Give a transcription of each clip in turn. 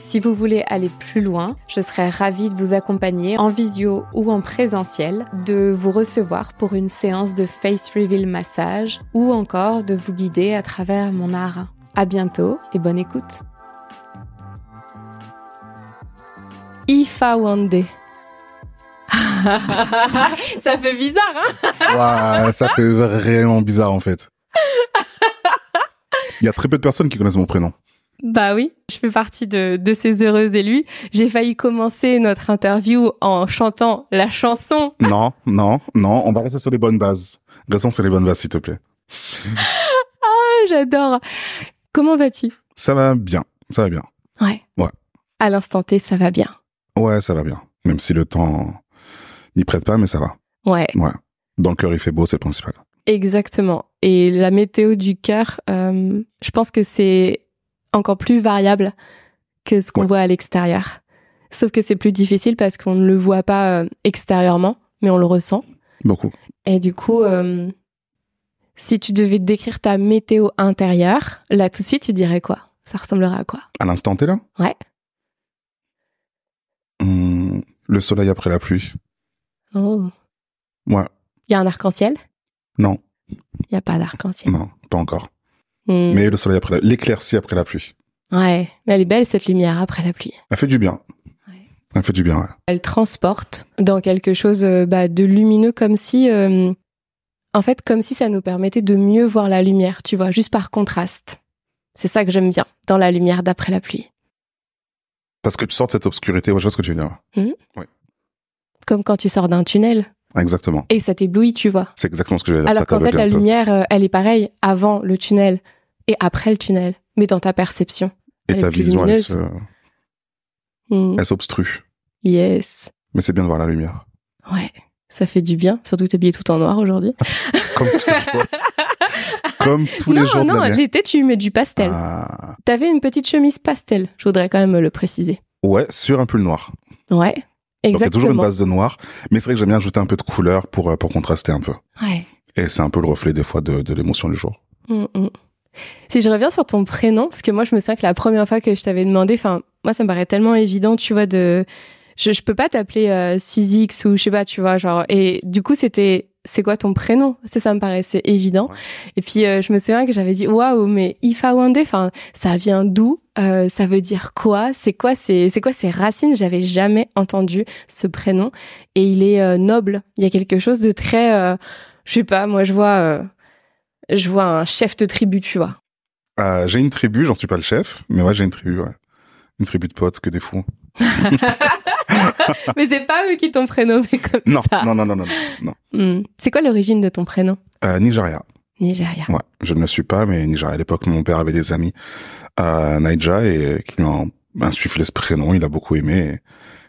Si vous voulez aller plus loin, je serais ravie de vous accompagner en visio ou en présentiel, de vous recevoir pour une séance de face reveal massage ou encore de vous guider à travers mon art. À bientôt et bonne écoute. Ifa Wande. ça fait bizarre, hein? Ouais, ça fait vraiment bizarre en fait. Il y a très peu de personnes qui connaissent mon prénom. Bah oui, je fais partie de, de ces heureux élus. J'ai failli commencer notre interview en chantant la chanson. Non, non, non, on va rester sur les bonnes bases. Restons sur les bonnes bases, s'il te plaît. ah, j'adore. Comment vas-tu? Ça va bien, ça va bien. Ouais. Ouais. À l'instant T, ça va bien. Ouais, ça va bien. Même si le temps n'y prête pas, mais ça va. Ouais. Ouais. Dans le cœur, il fait beau, c'est le principal. Exactement. Et la météo du cœur, euh, je pense que c'est encore plus variable que ce qu'on voit à l'extérieur. Sauf que c'est plus difficile parce qu'on ne le voit pas euh, extérieurement, mais on le ressent. Beaucoup. Et du coup, euh, si tu devais décrire ta météo intérieure, là tout de suite, tu dirais quoi? Ça ressemblerait à quoi? À l'instant T là? Ouais. Mmh, le soleil après la pluie. Oh. Ouais. Il y a un arc-en-ciel? Non. Il n'y a pas d'arc-en-ciel. Non, pas encore. Hmm. Mais le soleil après la... l'éclaircie après la pluie. Ouais, elle est belle cette lumière après la pluie. Elle fait du bien. Ouais. Elle fait du bien, ouais. Elle transporte dans quelque chose euh, bah, de lumineux comme si, euh, en fait, comme si ça nous permettait de mieux voir la lumière, tu vois, juste par contraste. C'est ça que j'aime bien dans la lumière d'après la pluie. Parce que tu sors de cette obscurité, ouais, je vois ce que tu veux dire. Hmm. Oui. Comme quand tu sors d'un tunnel. Exactement. Et ça t'éblouit, tu vois. C'est exactement ce que je veux dire. Alors qu'en fait, la lumière, euh, elle est pareille avant le tunnel et après le tunnel, mais dans ta perception. Et elle ta vision, elle lumineuse. se- Hmm. elle s'obstrue. Yes. Mais c'est bien de voir la lumière. Ouais. Ça fait du bien, surtout t'habiller tout en noir aujourd'hui. Comme. Comme tous les non, jours non, l'année. l'été, tu mets du pastel. Ah. T'avais une petite chemise pastel, je voudrais quand même le préciser. Ouais, sur un pull noir. Ouais, Donc il y a exactement. toujours une base de noir. Mais c'est vrai que j'aime bien ajouter un peu de couleur pour, euh, pour contraster un peu. Ouais. Et c'est un peu le reflet des fois de, de l'émotion du jour. Mm, mm. Si je reviens sur ton prénom, parce que moi je me souviens que la première fois que je t'avais demandé, enfin moi ça me paraît tellement évident, tu vois, de je, je peux pas t'appeler euh, 6X ou je sais pas, tu vois, genre et du coup c'était c'est quoi ton prénom? Ça ça me paraissait évident. Ouais. Et puis euh, je me souviens que j'avais dit waouh mais Ifa Wande, enfin ça vient d'où? Euh, Ça veut dire quoi? C'est quoi c'est c'est quoi ces racines? J'avais jamais entendu ce prénom et il est euh, noble. Il y a quelque chose de très euh, je sais pas, moi je vois euh, je vois un chef de tribu, tu vois. Euh, j'ai une tribu, j'en suis pas le chef, mais ouais, j'ai une tribu, ouais. Une tribu de potes que des fous. Mais c'est pas eux qui t'ont prénommé comme Non, ça. non, non, non, non, non. Hmm. C'est quoi l'origine de ton prénom? Euh, Nigeria. Nigeria. Ouais, je ne le suis pas, mais Nigeria. À l'époque, mon père avait des amis à Naija et qui lui ont insufflé ce prénom. Il a beaucoup aimé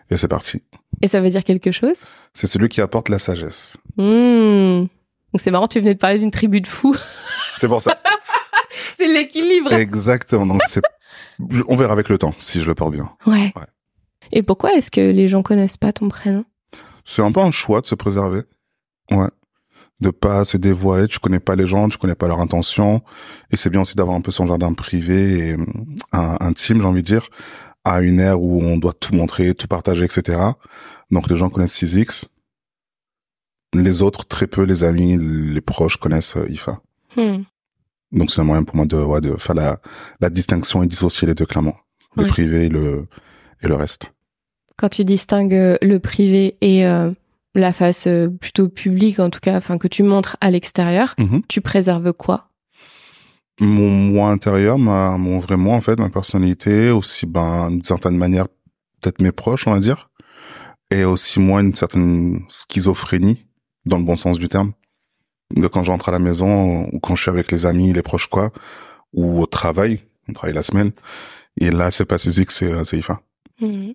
et, et c'est parti. Et ça veut dire quelque chose? C'est celui qui apporte la sagesse. Hmm. Donc c'est marrant, tu venais de parler d'une tribu de fous. C'est pour ça. c'est l'équilibre. Exactement. Donc c'est, on verra avec le temps si je le porte bien. Ouais. Ouais. Et pourquoi est-ce que les gens connaissent pas ton prénom? C'est un peu un choix de se préserver. Ouais. De pas se dévoiler. Tu connais pas les gens, tu connais pas leurs intentions. Et c'est bien aussi d'avoir un peu son jardin privé et un- intime, j'ai envie de dire, à une ère où on doit tout montrer, tout partager, etc. Donc les gens connaissent 6X. Les autres, très peu, les amis, les proches connaissent euh, IFA. Hmm. Donc c'est un moyen pour moi de, ouais, de faire la, la distinction et dissocier les deux clairement. Le Ouais. privé et le, et le reste. Quand tu distingues euh, le privé et euh, la face plutôt publique, en tout cas, enfin que tu montres à l'extérieur, Mhm. tu préserves quoi? Mon moi intérieur, ma, mon vrai moi, en fait, ma personnalité, aussi, ben, d'une certaine manière, peut-être mes proches, on va dire. et aussi moins une certaine schizophrénie dans le bon sens du terme. De quand j'entre à la maison ou quand je suis avec les amis, les proches quoi, ou au travail, on travaille la semaine. Et là, c'est pas Césique, c'est euh, c'est IFA. Mhm.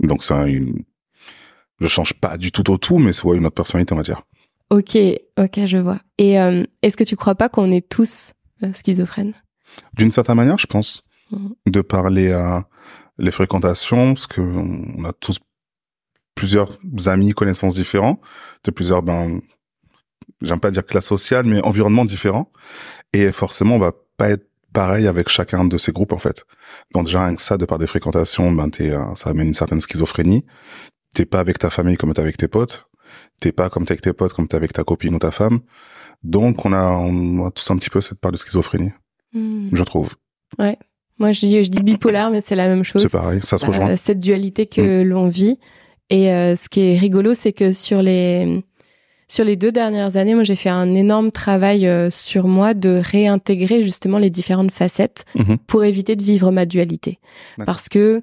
Donc c'est une, je change pas du tout au tout, mais c'est ouais, une autre personnalité, on va dire. Ok, ok, je vois. Et euh, est-ce que tu crois pas qu'on est tous euh, schizophrènes? D'une certaine manière, je pense, Mhm. de parler à les fréquentations, parce que on a tous plusieurs amis, connaissances différents, de plusieurs, ben, j'aime pas dire classe sociale, mais environnements différents. Et forcément, on va pas être pareil avec chacun de ces groupes, en fait. Donc déjà, rien que ça, de par des fréquentations, ben, t'es, euh, ça amène une certaine schizophrénie. T'es pas avec ta famille comme t'es avec tes potes. T'es pas comme t'es avec tes potes, comme t'es avec ta copine ou ta femme. Donc, on a, on a tous un petit peu cette part de schizophrénie, Mhm. je trouve. Moi, je dis, je dis bipolaire, mais c'est la même chose. C'est pareil, ça se Euh, rejoint. cette dualité que l'on vit. Et euh, ce qui est rigolo, c'est que sur les sur les deux dernières années, moi, j'ai fait un énorme travail euh, sur moi de réintégrer justement les différentes facettes Mhm. pour éviter de vivre ma dualité. Parce que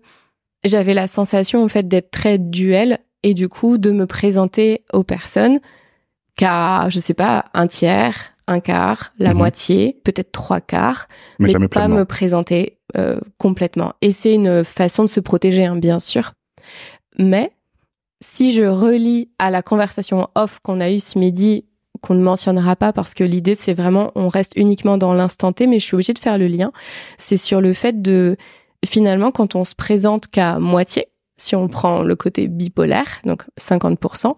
j'avais la sensation en fait d'être très duel et du coup de me présenter aux personnes qu'à je sais pas un tiers, un quart, la Mhm. moitié, peut-être trois quarts Mais, mais jamais pas pleinement. me présenter euh, complètement. Et c'est une façon de se protéger, hein, bien sûr. Mais si je relis à la conversation off qu'on a eue ce midi, qu'on ne mentionnera pas parce que l'idée c'est vraiment on reste uniquement dans l'instant T, mais je suis obligée de faire le lien. C'est sur le fait de finalement quand on se présente qu'à moitié, si on prend le côté bipolaire, donc 50%,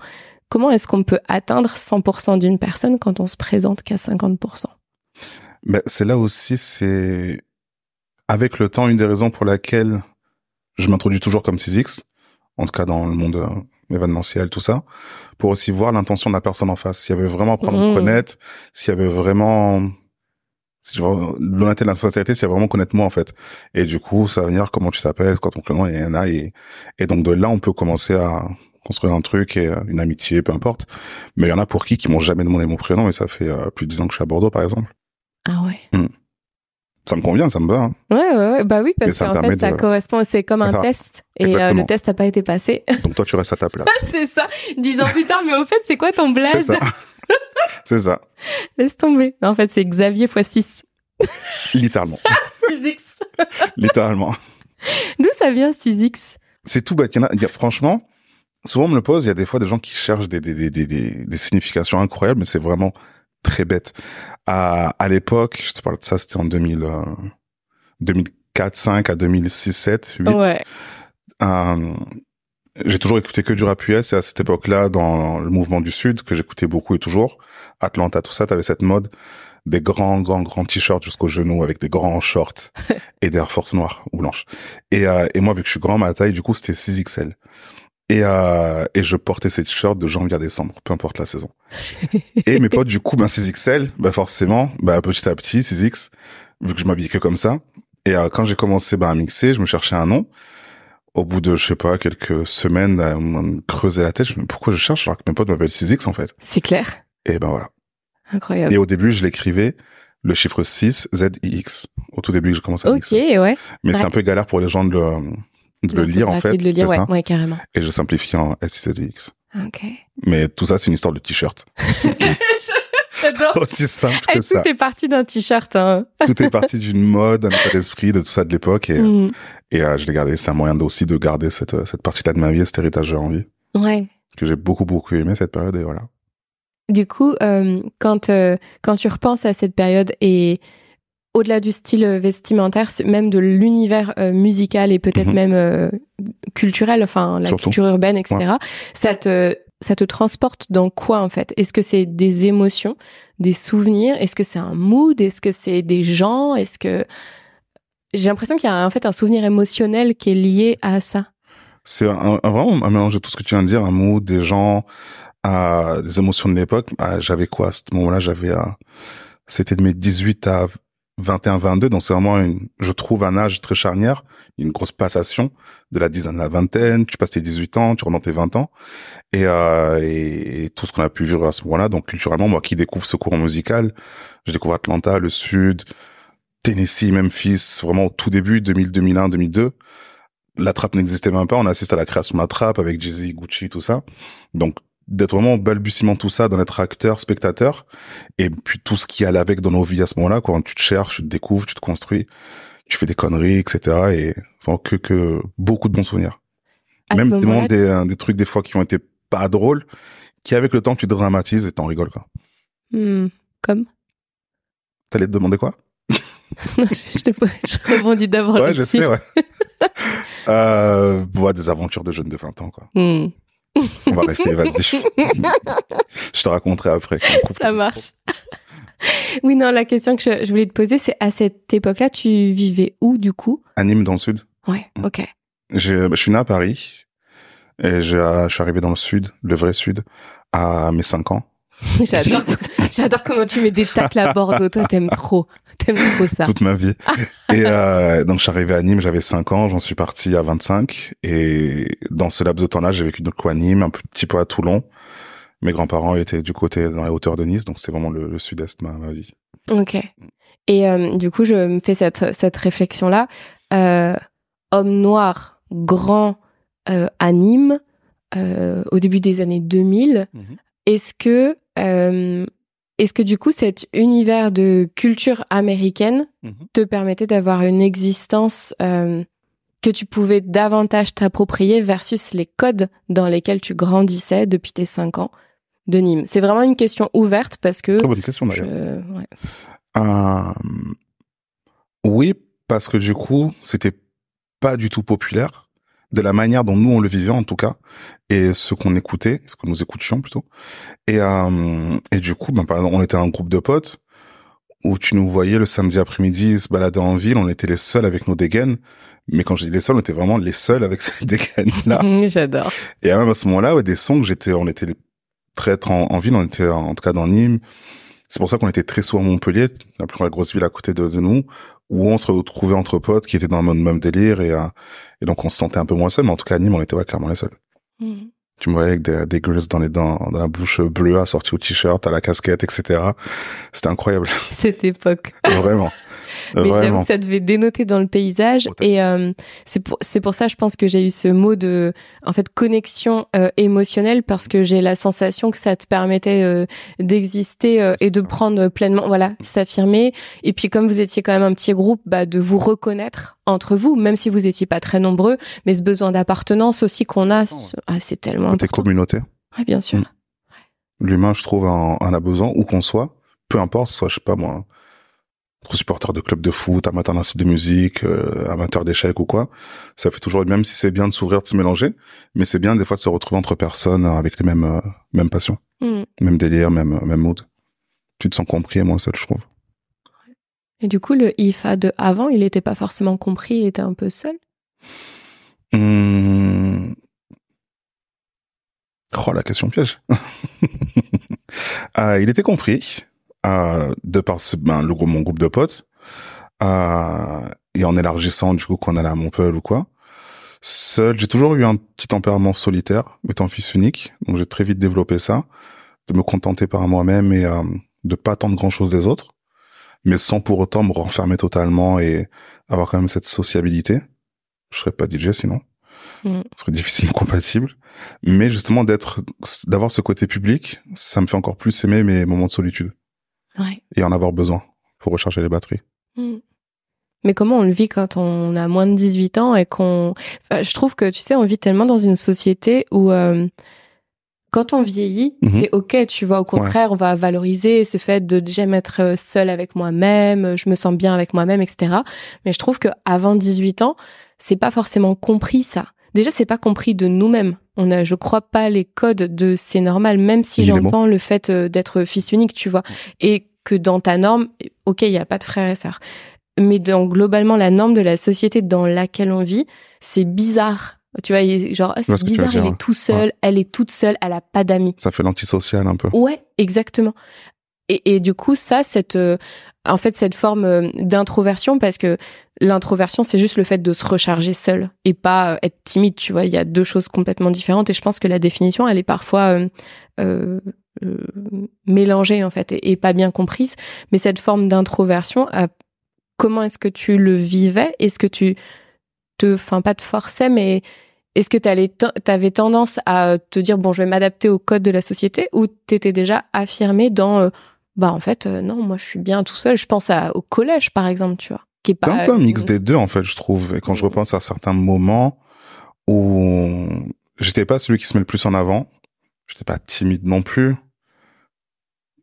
comment est-ce qu'on peut atteindre 100% d'une personne quand on se présente qu'à 50% Ben, c'est là aussi, c'est avec le temps une des raisons pour laquelle je m'introduis toujours comme 6X, en tout cas dans le monde euh, événementiel, tout ça, pour aussi voir l'intention de la personne en face. S'il y avait vraiment me Mhm. connaître, s'il y avait vraiment si je veux l'honnêteté et la sincérité, c'est vraiment connaître moi en fait. Et du coup, ça va venir comment tu t'appelles, quand ton prénom et un et et donc de là, on peut commencer à construire un truc et euh, une amitié, peu importe. Mais il y en a pour qui qui m'ont jamais demandé mon prénom et ça fait euh, plus de dix ans que je suis à Bordeaux, par exemple. Ah ouais. Ça me convient, ça me va. hein. Ouais, ouais, ouais. Bah oui, parce ça qu'en fait, ça de- correspond, c'est comme un Voilà. test. Et euh, le test n'a pas été passé. Donc toi, tu restes à ta place. c'est ça. Dix ans plus tard, mais au fait, c'est quoi ton C'est blaze ça. C'est ça. Laisse tomber. En fait, c'est Xavier x 6. Littéralement. 6X. Littéralement. D'où ça vient 6X C'est tout bête. Il y en a, y a- franchement, souvent on me le pose, il y a des fois des gens qui cherchent des, des, des, des, des significations incroyables, mais c'est vraiment très bête. À, à l'époque, je te parle de ça, c'était en 2000, euh, 2004, 5 à 2006, 7, 8. Ouais. Euh, j'ai toujours écouté que du rap US et à cette époque-là, dans le mouvement du Sud, que j'écoutais beaucoup et toujours, Atlanta, tout ça, t'avais cette mode des grands, grands, grands t-shirts jusqu'aux genoux avec des grands shorts et des Air Force noires ou blanches. Et, euh, et moi, vu que je suis grand, ma taille, du coup, c'était 6XL. Et, euh, et je portais ces t-shirts de janvier à décembre, peu importe la saison. et mes potes, du coup, ben 6XL, ben forcément, ben petit à petit, 6X, vu que je m'habillais que comme ça. Et euh, quand j'ai commencé ben, à mixer, je me cherchais un nom au bout de, je sais pas, quelques semaines, à me creuser la tête, je me dis, pourquoi je cherche alors que mes potes m'appellent 6X, en fait? C'est clair. Et ben voilà. Incroyable. Et au début, je l'écrivais, le chiffre 6, ZIX. Au tout début que j'ai commencé à Ok, mixer. ouais. Mais c'est un peu galère pour les gens de le, de le lire, en fait. De le lire, ouais, ça. ouais, carrément. Et je simplifie en SIZIX. Ok. Mais tout ça, c'est une histoire de t-shirt. J'adore. Aussi simple Eh, que ça. Tout est parti d'un t-shirt. Hein. Tout est parti d'une mode, un état d'esprit, de tout ça de l'époque. Et, Mm. et euh, je l'ai gardé. C'est un moyen aussi de garder cette, euh, cette partie-là de ma vie, cet héritage j'ai envie. Ouais. Que j'ai beaucoup, beaucoup aimé cette période. Et voilà. Du coup, euh, quand, euh, quand tu repenses à cette période et au-delà du style euh, vestimentaire, même de l'univers euh, musical et peut-être Mhm. même euh, culturel, enfin la Surtout. culture urbaine, etc., ça, te, ça te transporte dans quoi en fait? Est-ce que c'est des émotions, des souvenirs? Est-ce que c'est un mood? Est-ce que c'est des gens? Est-ce que... J'ai l'impression qu'il y a en fait un souvenir émotionnel qui est lié à ça. C'est un, un- vraiment un mélange de tout ce que tu viens de dire, un mood, des gens, euh, des émotions de l'époque. Ah, j'avais quoi? À ce moment-là J'avais, euh, c'était de mes 18 à 21, 22, donc c'est vraiment, une, je trouve, un âge très charnière, une grosse passation de la dizaine à la vingtaine. Tu passes tes 18 ans, tu dans tes 20 ans, et, euh, et tout ce qu'on a pu vivre à ce moment-là. Donc culturellement, moi qui découvre ce courant musical, je découvre Atlanta, le Sud, Tennessee, Memphis, vraiment au tout début, 2000, 2001, 2002 la trappe n'existait même pas. On assiste à la création de la trappe avec Jay-Z, Gucci, tout ça. Donc, d'être vraiment au balbutiement tout ça, d'en être acteur, spectateur, et puis tout ce qui allait avec dans nos vies à ce moment-là, quand tu te cherches, tu te découvres, tu te construis, tu fais des conneries, etc. Et sans que, que beaucoup de bons souvenirs. Même des, des, trucs des fois qui ont été pas drôles, qui avec le temps tu dramatises et t'en rigoles quoi. Hmm, comme? T'allais te demander quoi? Je, te, je rebondis d'abord Ouais, je sais, ouais. euh, des aventures de jeunes de 20 ans, quoi. Hmm. On va rester, vas-y. Je, te raconterai après. Ça marche. oui, non, la question que je, voulais te poser, c'est à cette époque-là, tu vivais où, du coup? À Nîmes, dans le sud. Ouais, hmm. ok. Je, je suis né à Paris. Et je, je suis arrivé dans le sud, le vrai sud, à mes 5 ans. j'adore, j'adore comment tu mets des tacles à Bordeaux. Toi, t'aimes trop, t'aimes trop ça. Toute ma vie. et euh, donc, je suis arrivé à Nîmes, j'avais 5 ans, j'en suis parti à 25. Et dans ce laps de temps-là, j'ai vécu donc à Nîmes, un petit peu à Toulon. Mes grands-parents étaient du côté dans les hauteurs de Nice, donc c'est vraiment le, sud-est ma, ma vie. Ok. Et euh, du coup, je me fais cette, cette réflexion-là. Euh, homme noir, grand, à Nîmes, au début des années 2000. Mhm. Est-ce que est-ce que du coup cet univers de culture américaine mhm. te permettait d'avoir une existence euh, que tu pouvais davantage t'approprier versus les codes dans lesquels tu grandissais depuis tes cinq ans de Nîmes? C'est vraiment une question ouverte parce que... Très bonne question d'ailleurs. Euh, oui, parce que du coup, c'était pas du tout populaire de la manière dont nous on le vivait en tout cas et ce qu'on écoutait, ce que nous écoutions plutôt. Et euh, et du coup, ben par exemple, on était un groupe de potes où tu nous voyais le samedi après-midi se balader en ville, on était les seuls avec nos dégaines. Mais quand je dis les seuls, on était vraiment les seuls avec ces dégaines-là. J'adore. Et même à ce moment-là, ouais, des sons que j'étais, on était très en, en ville, on était en, tout cas dans Nîmes. C'est pour ça qu'on était très souvent à Montpellier, la plus grosse ville à côté de, de nous, où on se retrouvait entre potes qui étaient dans le même délire et, euh, et donc on se sentait un peu moins seul, mais en tout cas à Nîmes, on était ouais, clairement les seuls. Mmh. Tu me voyais avec des, des dans les dents, dans la bouche bleue, assortie au t-shirt, à la casquette, etc. C'était incroyable. Cette époque. Vraiment. Mais j'avoue que ça devait dénoter dans le paysage. Et euh, c'est pour, c'est pour ça, je pense que j'ai eu ce mot de, en fait, connexion euh, émotionnelle parce que j'ai la sensation que ça te permettait euh, d'exister euh, et de prendre pleinement, voilà, s'affirmer. Et puis, comme vous étiez quand même un petit groupe, bah, de vous reconnaître entre vous, même si vous étiez pas très nombreux, mais ce besoin d'appartenance aussi qu'on a, ah, c'est tellement important. communauté. Oui, bien sûr. Mm. L'humain, je trouve, en, en a besoin, où qu'on soit, peu importe, soit, je sais pas moi, supporter de club de foot, amateur d'un de musique, euh, amateur d'échecs ou quoi, ça fait toujours, même si c'est bien de s'ouvrir, de se mélanger, mais c'est bien des fois de se retrouver entre personnes avec les mêmes, euh, mêmes passions, mm. même délire, même, même mood. Tu te sens compris et moins seul, je trouve. Et du coup, le IFA de avant, il n'était pas forcément compris, il était un peu seul? Mmh... Oh, la question piège. ah, il était compris euh, de par ce, ben, le groupe, mon groupe de potes, euh, et en élargissant du coup qu'on allait à Montpellier ou quoi. Seul, j'ai toujours eu un petit tempérament solitaire, étant fils unique, donc j'ai très vite développé ça, de me contenter par moi-même et euh, de pas attendre grand-chose des autres, mais sans pour autant me renfermer totalement et avoir quand même cette sociabilité. Je serais pas DJ sinon. Mm. Ce serait difficilement compatible. Mais justement d'être, d'avoir ce côté public, ça me fait encore plus aimer mes moments de solitude et en avoir besoin pour recharger les batteries. Hmm. Mais comment on le vit quand on a moins de 18 ans et qu'on... je trouve que, tu sais, on vit tellement dans une société où... Euh, quand on vieillit, mhm. c'est ok, tu vois. Au contraire, on va valoriser ce fait de j'aime être euh, seul avec moi-même, je me sens bien avec moi-même, etc. Mais je trouve que avant 18 ans, c'est pas forcément compris ça. Déjà, c'est pas compris de nous-mêmes. On a, je crois pas les codes de c'est normal, même si j'entends le fait euh, d'être fils unique, tu vois, et que dans ta norme, ok, il y a pas de frères et sœurs, mais dans globalement la norme de la société dans laquelle on vit, c'est bizarre. Tu vois, genre, ah, c'est bizarre, elle est tout seule, elle est toute seule, elle a pas d'amis. Ça fait l'antisocial un peu. Ouais, exactement. Et, et du coup, ça, cette, euh, en fait, cette forme euh, d'introversion, parce que l'introversion, c'est juste le fait de se recharger seul et pas euh, être timide, tu vois. Il y a deux choses complètement différentes et je pense que la définition, elle est parfois euh, mélangée, en fait, et, pas bien comprise. Mais cette forme d'introversion, comment est-ce que tu le vivais? Est-ce que tu te, enfin pas te forçait, mais est-ce que tu avais tendance à te dire bon, je vais m'adapter au code de la société ou t'étais déjà affirmé dans euh, bah en fait euh, non, moi je suis bien tout seul. Je pense à, au collège par exemple, tu vois. Qui est pas, un peu un mix des deux en fait, je trouve. Et quand je repense à certains moments où j'étais pas celui qui se met le plus en avant, j'étais pas timide non plus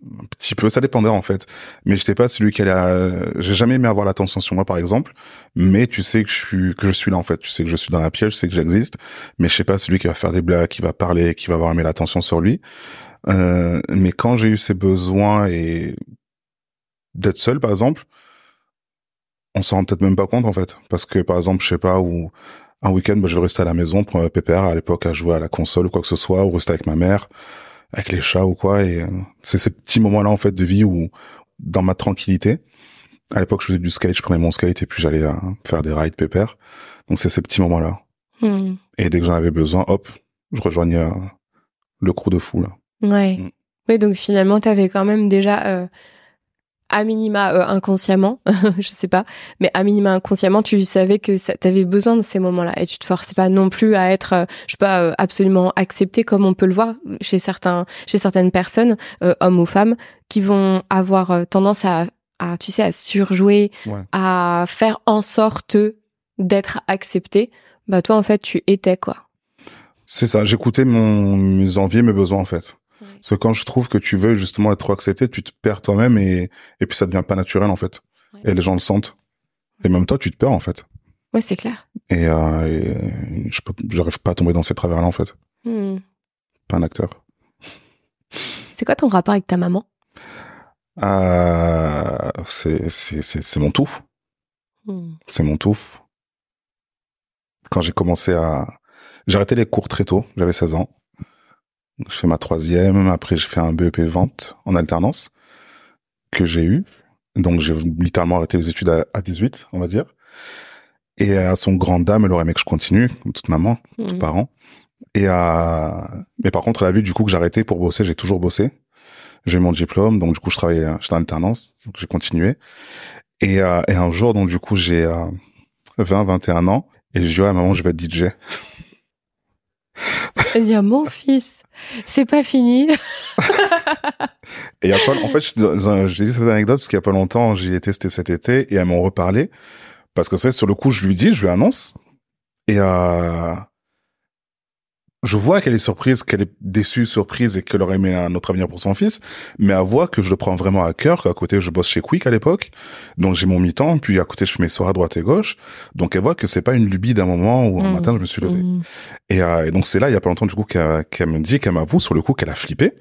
un petit peu, ça dépendait en fait. Mais j'étais pas celui qui allait. J'ai jamais aimé avoir l'attention sur moi, par exemple. Mais tu sais que je suis que je suis là en fait. Tu sais que je suis dans la pièce, tu sais que j'existe. Mais je sais pas celui qui va faire des blagues, qui va parler, qui va avoir aimé l'attention sur lui. Euh, mais quand j'ai eu ces besoins et d'être seul, par exemple, on s'en rend peut-être même pas compte en fait, parce que par exemple, je sais pas où un week-end, bah, je vais rester à la maison, un PPR à l'époque à jouer à la console ou quoi que ce soit, ou rester avec ma mère avec les chats ou quoi. Et euh, c'est ces petits moments-là en fait de vie où, dans ma tranquillité, à l'époque je faisais du skate, je prenais mon skate et puis j'allais euh, faire des rides pépère. Donc c'est ces petits moments-là. Hmm. Et dès que j'en avais besoin, hop, je rejoignais euh, le crew de fou là. Ouais. Hmm. Oui, donc finalement, tu avais quand même déjà à minima euh, inconsciemment, je sais pas, mais à minima inconsciemment, tu savais que tu avais besoin de ces moments-là et tu te forçais pas non plus à être, euh, je sais pas, euh, absolument accepté comme on peut le voir chez certains, chez certaines personnes, hommes ou femmes, qui vont avoir tendance à, à, tu sais, à surjouer, à faire en sorte d'être accepté. Bah toi, en fait, tu étais quoi. C'est ça. J'écoutais mon mes envies, mes besoins en fait. Parce que quand je trouve que tu veux justement être trop accepté, tu te perds toi-même et, et puis ça devient pas naturel en fait. Et les gens le sentent. Et même toi, tu te perds en fait. Ouais, c'est clair. Et, euh, je peux, j'arrive pas à tomber dans ces travers-là en fait. Hmm. Pas un acteur. C'est quoi ton rapport avec ta maman? Euh, c'est, c'est, c'est, c'est mon tout. Hmm. C'est mon tout. Quand j'ai commencé à... J'ai arrêté les cours très tôt, j'avais 16 ans. Je fais ma troisième, après je fais un BEP vente en alternance que j'ai eu. Donc j'ai littéralement arrêté les études à, 18, on va dire. Et à son grand dame, elle aurait aimé que je continue, toute maman, mmh. tous parents. Et à... mais par contre, elle a vu du coup que j'arrêtais pour bosser, j'ai toujours bossé. J'ai eu mon diplôme, donc du coup je travaillais, j'étais en alternance, donc j'ai continué. Et, euh, et un jour, donc du coup j'ai euh, 20, 21 ans, et je dis ouais maman, je vais être DJ. Elle dit, mon fils, c'est pas fini. et en fait, j'ai dit cette anecdote parce qu'il y a pas longtemps, j'y ai testé cet été et elles m'ont reparlé. Parce que c'est sur le coup, je lui dis, je lui annonce. Et, euh, je vois qu'elle est surprise, qu'elle est déçue, surprise et qu'elle aurait aimé un autre avenir pour son fils, mais elle voit que je le prends vraiment à cœur, qu'à côté je bosse chez Quick à l'époque, donc j'ai mon mi-temps, puis à côté je fais mes soirées à droite et gauche, donc elle voit que c'est pas une lubie d'un moment où un mmh. matin je me suis levé. Mmh. Euh, et, donc c'est là, il y a pas longtemps du coup qu'elle me dit, qu'elle m'avoue sur le coup qu'elle a flippé,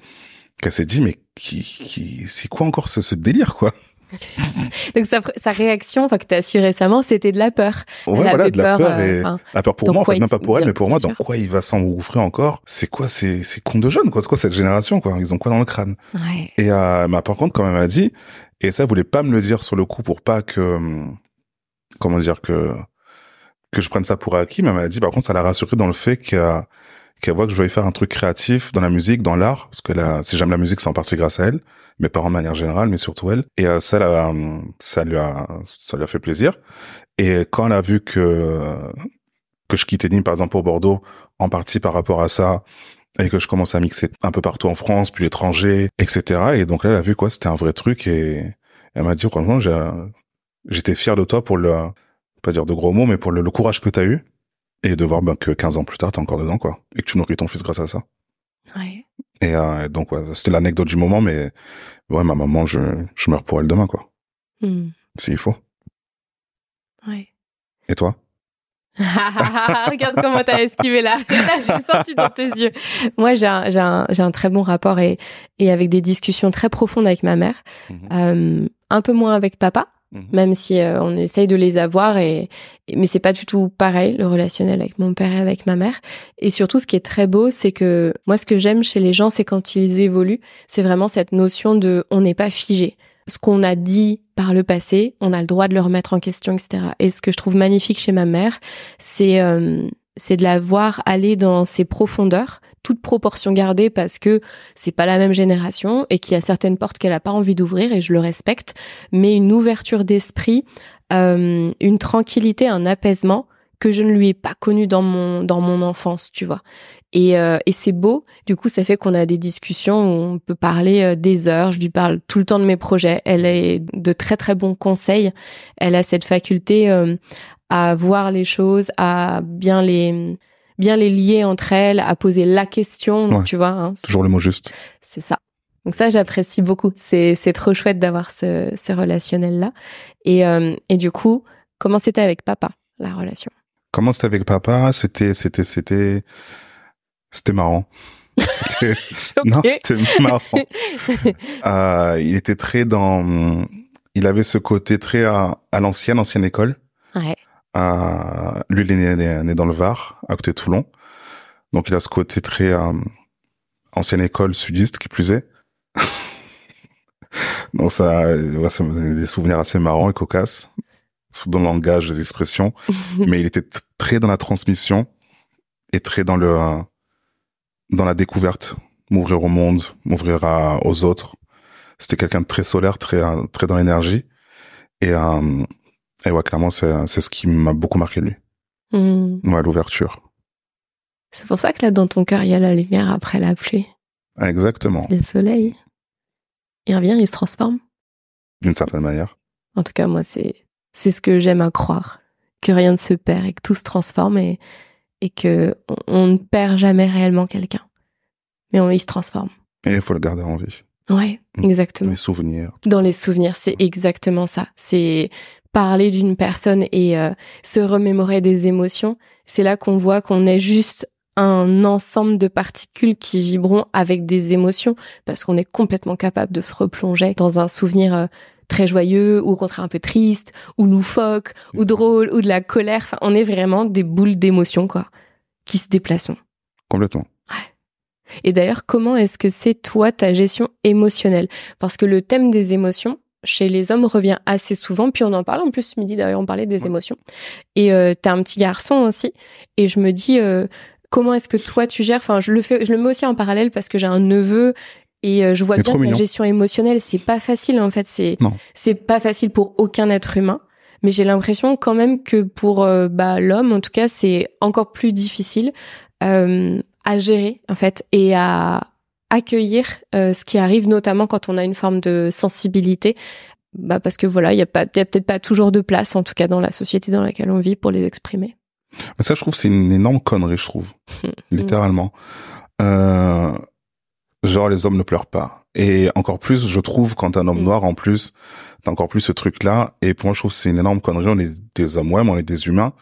qu'elle s'est dit mais qui, qui c'est quoi encore ce, ce délire quoi? Donc sa, sa réaction, enfin que tu as su récemment, c'était de la peur. Ouais, voilà, de la peur. et euh, la peur pour moi, en fait, même pas pour elle, mais pour moi, dans quoi il va s'engouffrer encore? C'est quoi ces, ces cons de jeunes, quoi? C'est quoi cette génération, quoi? Ils ont quoi dans le crâne? Ouais. Et euh, bah, par contre, quand même, elle a dit, et ça, elle voulait pas me le dire sur le coup pour pas que, comment dire, que que je prenne ça pour acquis, mais elle m'a dit, par contre, ça l'a rassuré dans le fait que qu'elle voit que je voulais faire un truc créatif dans la musique, dans l'art, parce que là, si j'aime la musique, c'est en partie grâce à elle, mes parents de manière générale, mais surtout elle. Et euh, ça, là, ça lui a, ça lui a fait plaisir. Et quand elle a vu que que je quittais Nîmes, par exemple, pour Bordeaux, en partie par rapport à ça, et que je commençais à mixer un peu partout en France, puis l'étranger, etc. Et donc là, elle a vu quoi, c'était un vrai truc, et elle m'a dit, franchement, j'étais fier de toi pour le, pas dire de gros mots, mais pour le, le courage que t'as eu et de voir ben, que 15 ans plus tard, t'es encore dedans, quoi. Et que tu nourris ton fils grâce à ça. Ouais. Et euh, donc, ouais, c'était l'anecdote du moment, mais ouais, ma maman, je, je meurs pour elle demain, quoi. Hmm. S'il faut. Ouais. Et toi? Regarde comment t'as esquivé là. j'ai senti dans tes yeux. Moi, j'ai un, j'ai un, j'ai un très bon rapport et, et avec des discussions très profondes avec ma mère. Mhm. Euh, un peu moins avec papa, Mhm. même si euh, on essaye de les avoir et, mais c'est pas du tout pareil le relationnel avec mon père et avec ma mère. Et surtout ce qui est très beau c'est que moi ce que j'aime chez les gens c'est quand ils évoluent c'est vraiment cette notion de on n'est pas figé ce qu'on a dit par le passé on a le droit de le remettre en question etc et ce que je trouve magnifique chez ma mère c'est euh, c'est de la voir aller dans ses profondeurs toute proportion gardée parce que c'est pas la même génération et qu'il y a certaines portes qu'elle a pas envie d'ouvrir et je le respecte, mais une ouverture d'esprit, euh, une tranquillité, un apaisement que je ne lui ai pas connu dans mon dans mon enfance, tu vois. Et, euh, et c'est beau. Du coup, ça fait qu'on a des discussions où on peut parler euh, des heures. Je lui parle tout le temps de mes projets. Elle est de très très bons conseils. Elle a cette faculté euh, à voir les choses, à bien les bien les lier entre elles, à poser la question, tu vois. Hein, Toujours le mot juste. C'est ça. Donc ça, j'apprécie beaucoup. C'est c'est trop chouette d'avoir ce, ce relationnel là. Et et du coup, comment c'était avec papa la relation? Comment c'était avec papa? C'était, c'était, c'était, c'était marrant. C'était... Non, c'était marrant. euh, il était très dans, il avait ce côté très à, à l'ancienne, ancienne école. Ouais. Euh, lui, il est né, né, dans le Var, à côté de Toulon. Donc, il a ce côté très euh, ancienne école sudiste, qui plus est. Donc, ça, ouais, c'est des souvenirs assez marrants et cocasses dans le langage, les expressions, mais il était très dans la transmission et très dans le dans la découverte, m'ouvrir au monde, m'ouvrir aux autres. C'était quelqu'un de très solaire, très très dans l'énergie et euh, et ouais clairement c'est c'est ce qui m'a beaucoup marqué de lui. Mmh. Ouais, l'ouverture. C'est pour ça que là dans ton cœur il y a la lumière après la pluie. Exactement. Le soleil. Il revient, il se transforme. D'une certaine manière. En tout cas, moi, c'est c'est ce que j'aime à croire, que rien ne se perd et que tout se transforme et, et que on, ne perd jamais réellement quelqu'un. Mais on, il se transforme. Et il faut le garder en vie. Ouais, exactement. Les souvenirs. Dans les souvenirs, c'est exactement ça. C'est parler d'une personne et euh, se remémorer des émotions. C'est là qu'on voit qu'on est juste un ensemble de particules qui vibront avec des émotions parce qu'on est complètement capable de se replonger dans un souvenir euh, très joyeux ou au contraire un peu triste ou loufoque ou drôle ou de la colère. Enfin, on est vraiment des boules d'émotions quoi qui se déplacent. Complètement. Ouais. Et d'ailleurs, comment est-ce que c'est toi ta gestion émotionnelle? Parce que le thème des émotions chez les hommes revient assez souvent. Puis on en parle en plus ce midi d'ailleurs, on parlait des émotions. Et euh, t'as un petit garçon aussi. Et je me dis. Euh, comment est-ce que toi tu gères? Enfin, je le fais, je le mets aussi en parallèle parce que j'ai un neveu et euh, je vois bien que la gestion émotionnelle, c'est pas facile en fait. C'est c'est pas facile pour aucun être humain. Mais j'ai l'impression quand même que pour euh, bah, l'homme, en tout cas, c'est encore plus difficile euh, à gérer en fait et à accueillir euh, ce qui arrive, notamment quand on a une forme de sensibilité. Bah parce que voilà, il y a pas, y a peut-être pas toujours de place, en tout cas dans la société dans laquelle on vit, pour les exprimer. Mais ça, je trouve, c'est une énorme connerie, je trouve, littéralement. Euh, genre les hommes ne pleurent pas. Et encore plus, je trouve, quand un homme mm. noir, en plus, t'as encore plus ce truc-là. Et pour moi, je trouve que c'est une énorme connerie. On est des hommes, ouais, mais on est des humains,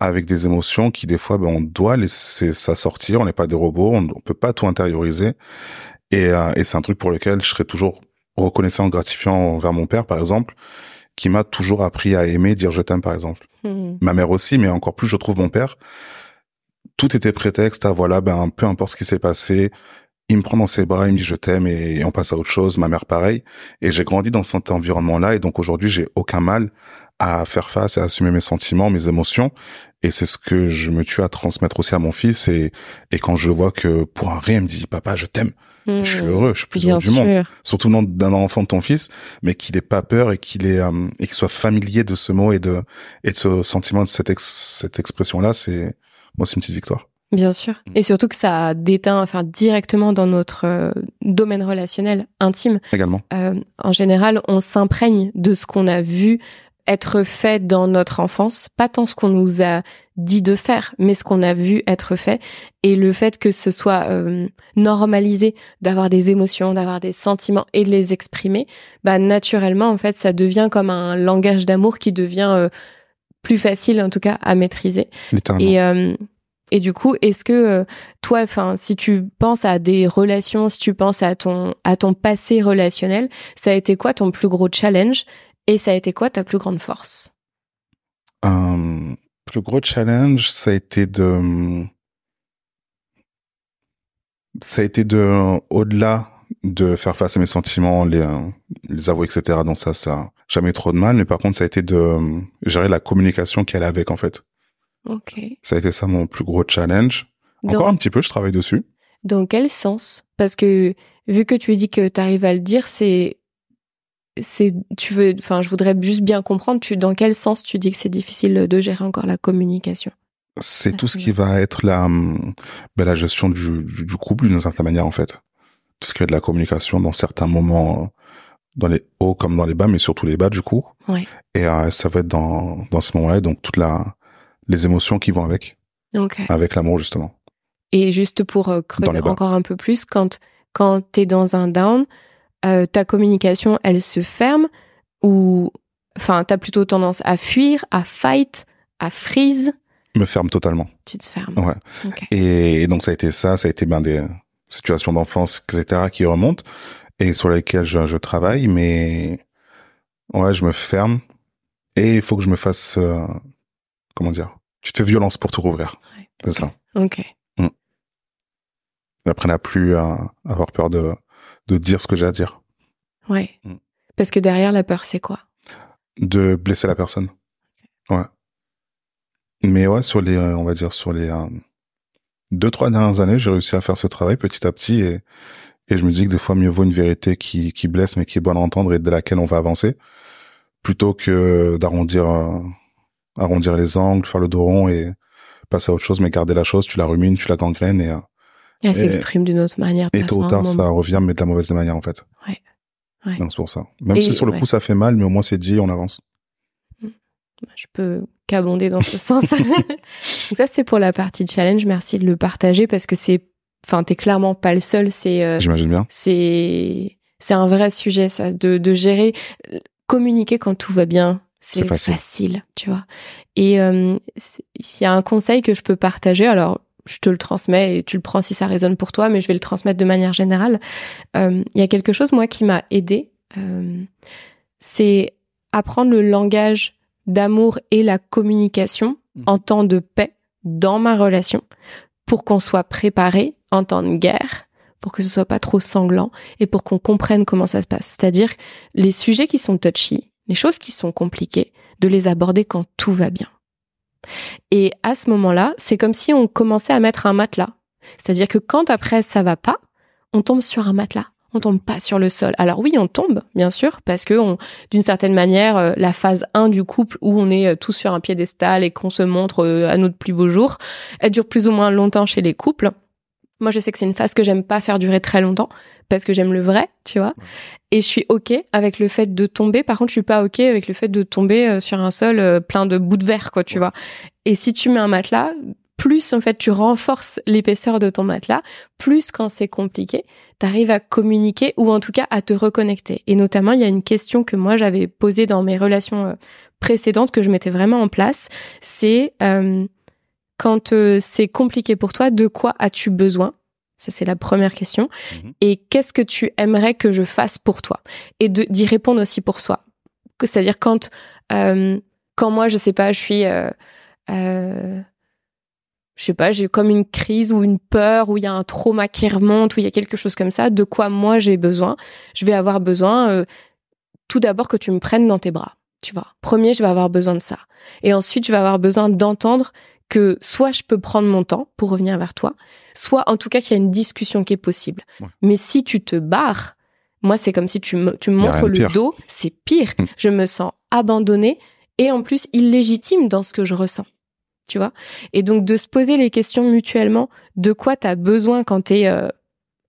avec des émotions qui, des fois, ben, on doit laisser ça sortir. On n'est pas des robots, on, peut pas tout intérioriser. Et, euh, et c'est un truc pour lequel je serais toujours reconnaissant, gratifiant envers mon père, par exemple, qui m'a toujours appris à aimer, dire je t'aime, par exemple. Mm. Ma mère aussi, mais encore plus, je trouve mon père. Tout était prétexte à voilà, ben peu importe ce qui s'est passé, il me prend dans ses bras, il me dit je t'aime et on passe à autre chose. Ma mère pareil. Et j'ai grandi dans cet environnement-là et donc aujourd'hui j'ai aucun mal à faire face et à assumer mes sentiments, mes émotions. Et c'est ce que je me tue à transmettre aussi à mon fils. Et, et quand je vois que pour un rien, il me dit papa je t'aime. je suis mmh. heureux, je suis plus heureux du monde. Surtout d'un enfant de ton fils, mais qu'il ait pas peur et qu'il ait euh, et qu'il soit familier de ce mot et de et de ce sentiment de cette cette expression là. C'est moi c'est une petite victoire. Bien sûr. Mm. Et surtout que ça déteint enfin, directement dans notre euh, domaine relationnel intime. Également. Euh, en général, on s'imprègne de ce qu'on a vu être fait dans notre enfance, pas tant ce qu'on nous a dit de faire, mais ce qu'on a vu être fait. Et le fait que ce soit euh, normalisé d'avoir des émotions, d'avoir des sentiments et de les exprimer, bah naturellement, en fait, ça devient comme un langage d'amour qui devient euh, plus facile, en tout cas, à maîtriser. Et et du coup, est-ce que euh, toi, enfin, si tu penses à des relations, si tu penses à ton à ton passé relationnel, ça a été quoi ton plus gros challenge et ça a été quoi ta plus grande force? Un plus gros challenge, ça a été de ça a été de au-delà de faire face à mes sentiments, les les avouer, etc. Donc ça, ça jamais trop de mal. Mais par contre, ça a été de gérer la communication qu'elle avait en fait. Ok. Ça a été ça mon plus gros challenge. Encore un petit peu, je travaille dessus. Dans quel sens? Parce que vu que tu dis que tu arrives à le dire, c'est c'est, tu veux, enfin, je voudrais juste bien comprendre, tu, dans quel sens tu dis que c'est difficile de gérer encore la communication? C'est tout ce qui va être la, ben, la gestion du, du, couple d'une certaine manière, en fait. Tout ce qui est de la communication dans certains moments, dans les hauts comme dans les bas, mais surtout les bas, du coup. Ouais. Et euh, ça va être dans, dans ce moment-là, donc toute la, les émotions qui vont avec. Okay. Avec l'amour, justement. Et juste pour euh, creuser encore un peu plus, quand, quand t'es dans un down, euh, ta communication, elle se ferme ou, enfin, t'as plutôt tendance à fuir, à fight, à freeze? Me ferme totalement. Tu te fermes. Ouais. Et, donc ça a été ça, ça a été ben des situations d'enfance, etc., qui remontent et sur lesquelles je, je, travaille, mais ouais, je me ferme et il faut que je me fasse, euh, comment dire, tu te fais violence pour te rouvrir. Ouais. C'est ça. Ok. Mm. Après, n'a plus à avoir peur de de dire ce que j'ai à dire. Ouais. Mm. Parce que derrière la peur, c'est quoi? De blesser la personne. Ouais. Mais ouais, sur les, on va dire sur les euh, deux trois dernières années, j'ai réussi à faire ce travail petit à petit et et je me dis que des fois mieux vaut une vérité qui qui blesse mais qui est bonne à entendre et de laquelle on va avancer plutôt que d'arrondir euh, arrondir les angles, faire le dos rond et passer à autre chose, mais garder la chose, tu la rumines, tu la gangrènes et euh, elle s'exprime d'une autre manière. Et tôt ou tard, ça revient, mais de la mauvaise manière, en fait. Ouais. ouais. Donc, c'est pour ça. Même si sur le coup, ça fait mal, mais au moins, c'est dit, on avance. Mm. Je peux qu'abonder dans ce sens. ça, c'est pour la partie challenge. Merci de le partager parce que c'est, enfin, t'es clairement pas le seul. C'est, euh, j'imagine bien. C'est, c'est un vrai sujet, ça, de, de gérer, communiquer quand tout va bien. C'est facile. facile. tu vois. Et euh, il y a un conseil que je peux partager. Alors, je te le transmets et tu le prends si ça résonne pour toi, mais je vais le transmettre de manière générale. Euh, il y a quelque chose, moi, qui m'a aidé. Euh, c'est apprendre le langage d'amour et la communication mmh. en temps de paix dans ma relation pour qu'on soit préparé en temps de guerre pour que ce soit pas trop sanglant et pour qu'on comprenne comment ça se passe. C'est-à-dire les sujets qui sont touchy, les choses qui sont compliquées, de les aborder quand tout va bien. Et à ce moment-là, c'est comme si on commençait à mettre un matelas. C'est-à-dire que quand après ça va pas, on tombe sur un matelas. On tombe pas sur le sol. Alors oui, on tombe, bien sûr, parce que d'une certaine manière, euh, la phase 1 du couple où on est euh, tous sur un piédestal et qu'on se montre euh, à notre plus beau jour, elle dure plus ou moins longtemps chez les couples. Moi, je sais que c'est une phase que j'aime pas faire durer très longtemps parce que j'aime le vrai, tu vois. Et je suis ok avec le fait de tomber. Par contre, je suis pas ok avec le fait de tomber euh, sur un sol euh, plein de bouts de verre, quoi, tu vois. Et si tu mets un matelas, plus en fait tu renforces l'épaisseur de ton matelas, plus quand c'est compliqué, t'arrives à communiquer ou en tout cas à te reconnecter. Et notamment, il y a une question que moi j'avais posée dans mes relations euh, précédentes que je mettais vraiment en place, c'est quand euh, c'est compliqué pour toi, de quoi as-tu besoin? Ça, c'est la première question. Mhm. Et qu'est-ce que tu aimerais que je fasse pour toi? Et d'y répondre aussi pour soi. C'est-à-dire quand, euh, quand moi, je sais pas, je suis... Euh, euh, je sais pas, j'ai comme une crise ou une peur, ou il y a un trauma qui remonte, ou il y a quelque chose comme ça, de quoi moi j'ai besoin? Je vais avoir besoin, tout d'abord, que tu me prennes dans tes bras. Tu vois, premier, je vais avoir besoin de ça. Et ensuite, je vais avoir besoin d'entendre que soit je peux prendre mon temps pour revenir vers toi, soit en tout cas qu'il y a une discussion qui est possible. Mais si tu te barres, moi c'est comme si tu me, tu me montres le dos, c'est pire. Hmm. Je me sens abandonnée et en plus illégitime dans ce que je ressens. Tu vois? Et donc de se poser les questions mutuellement, de quoi tu as besoin quand tu es euh,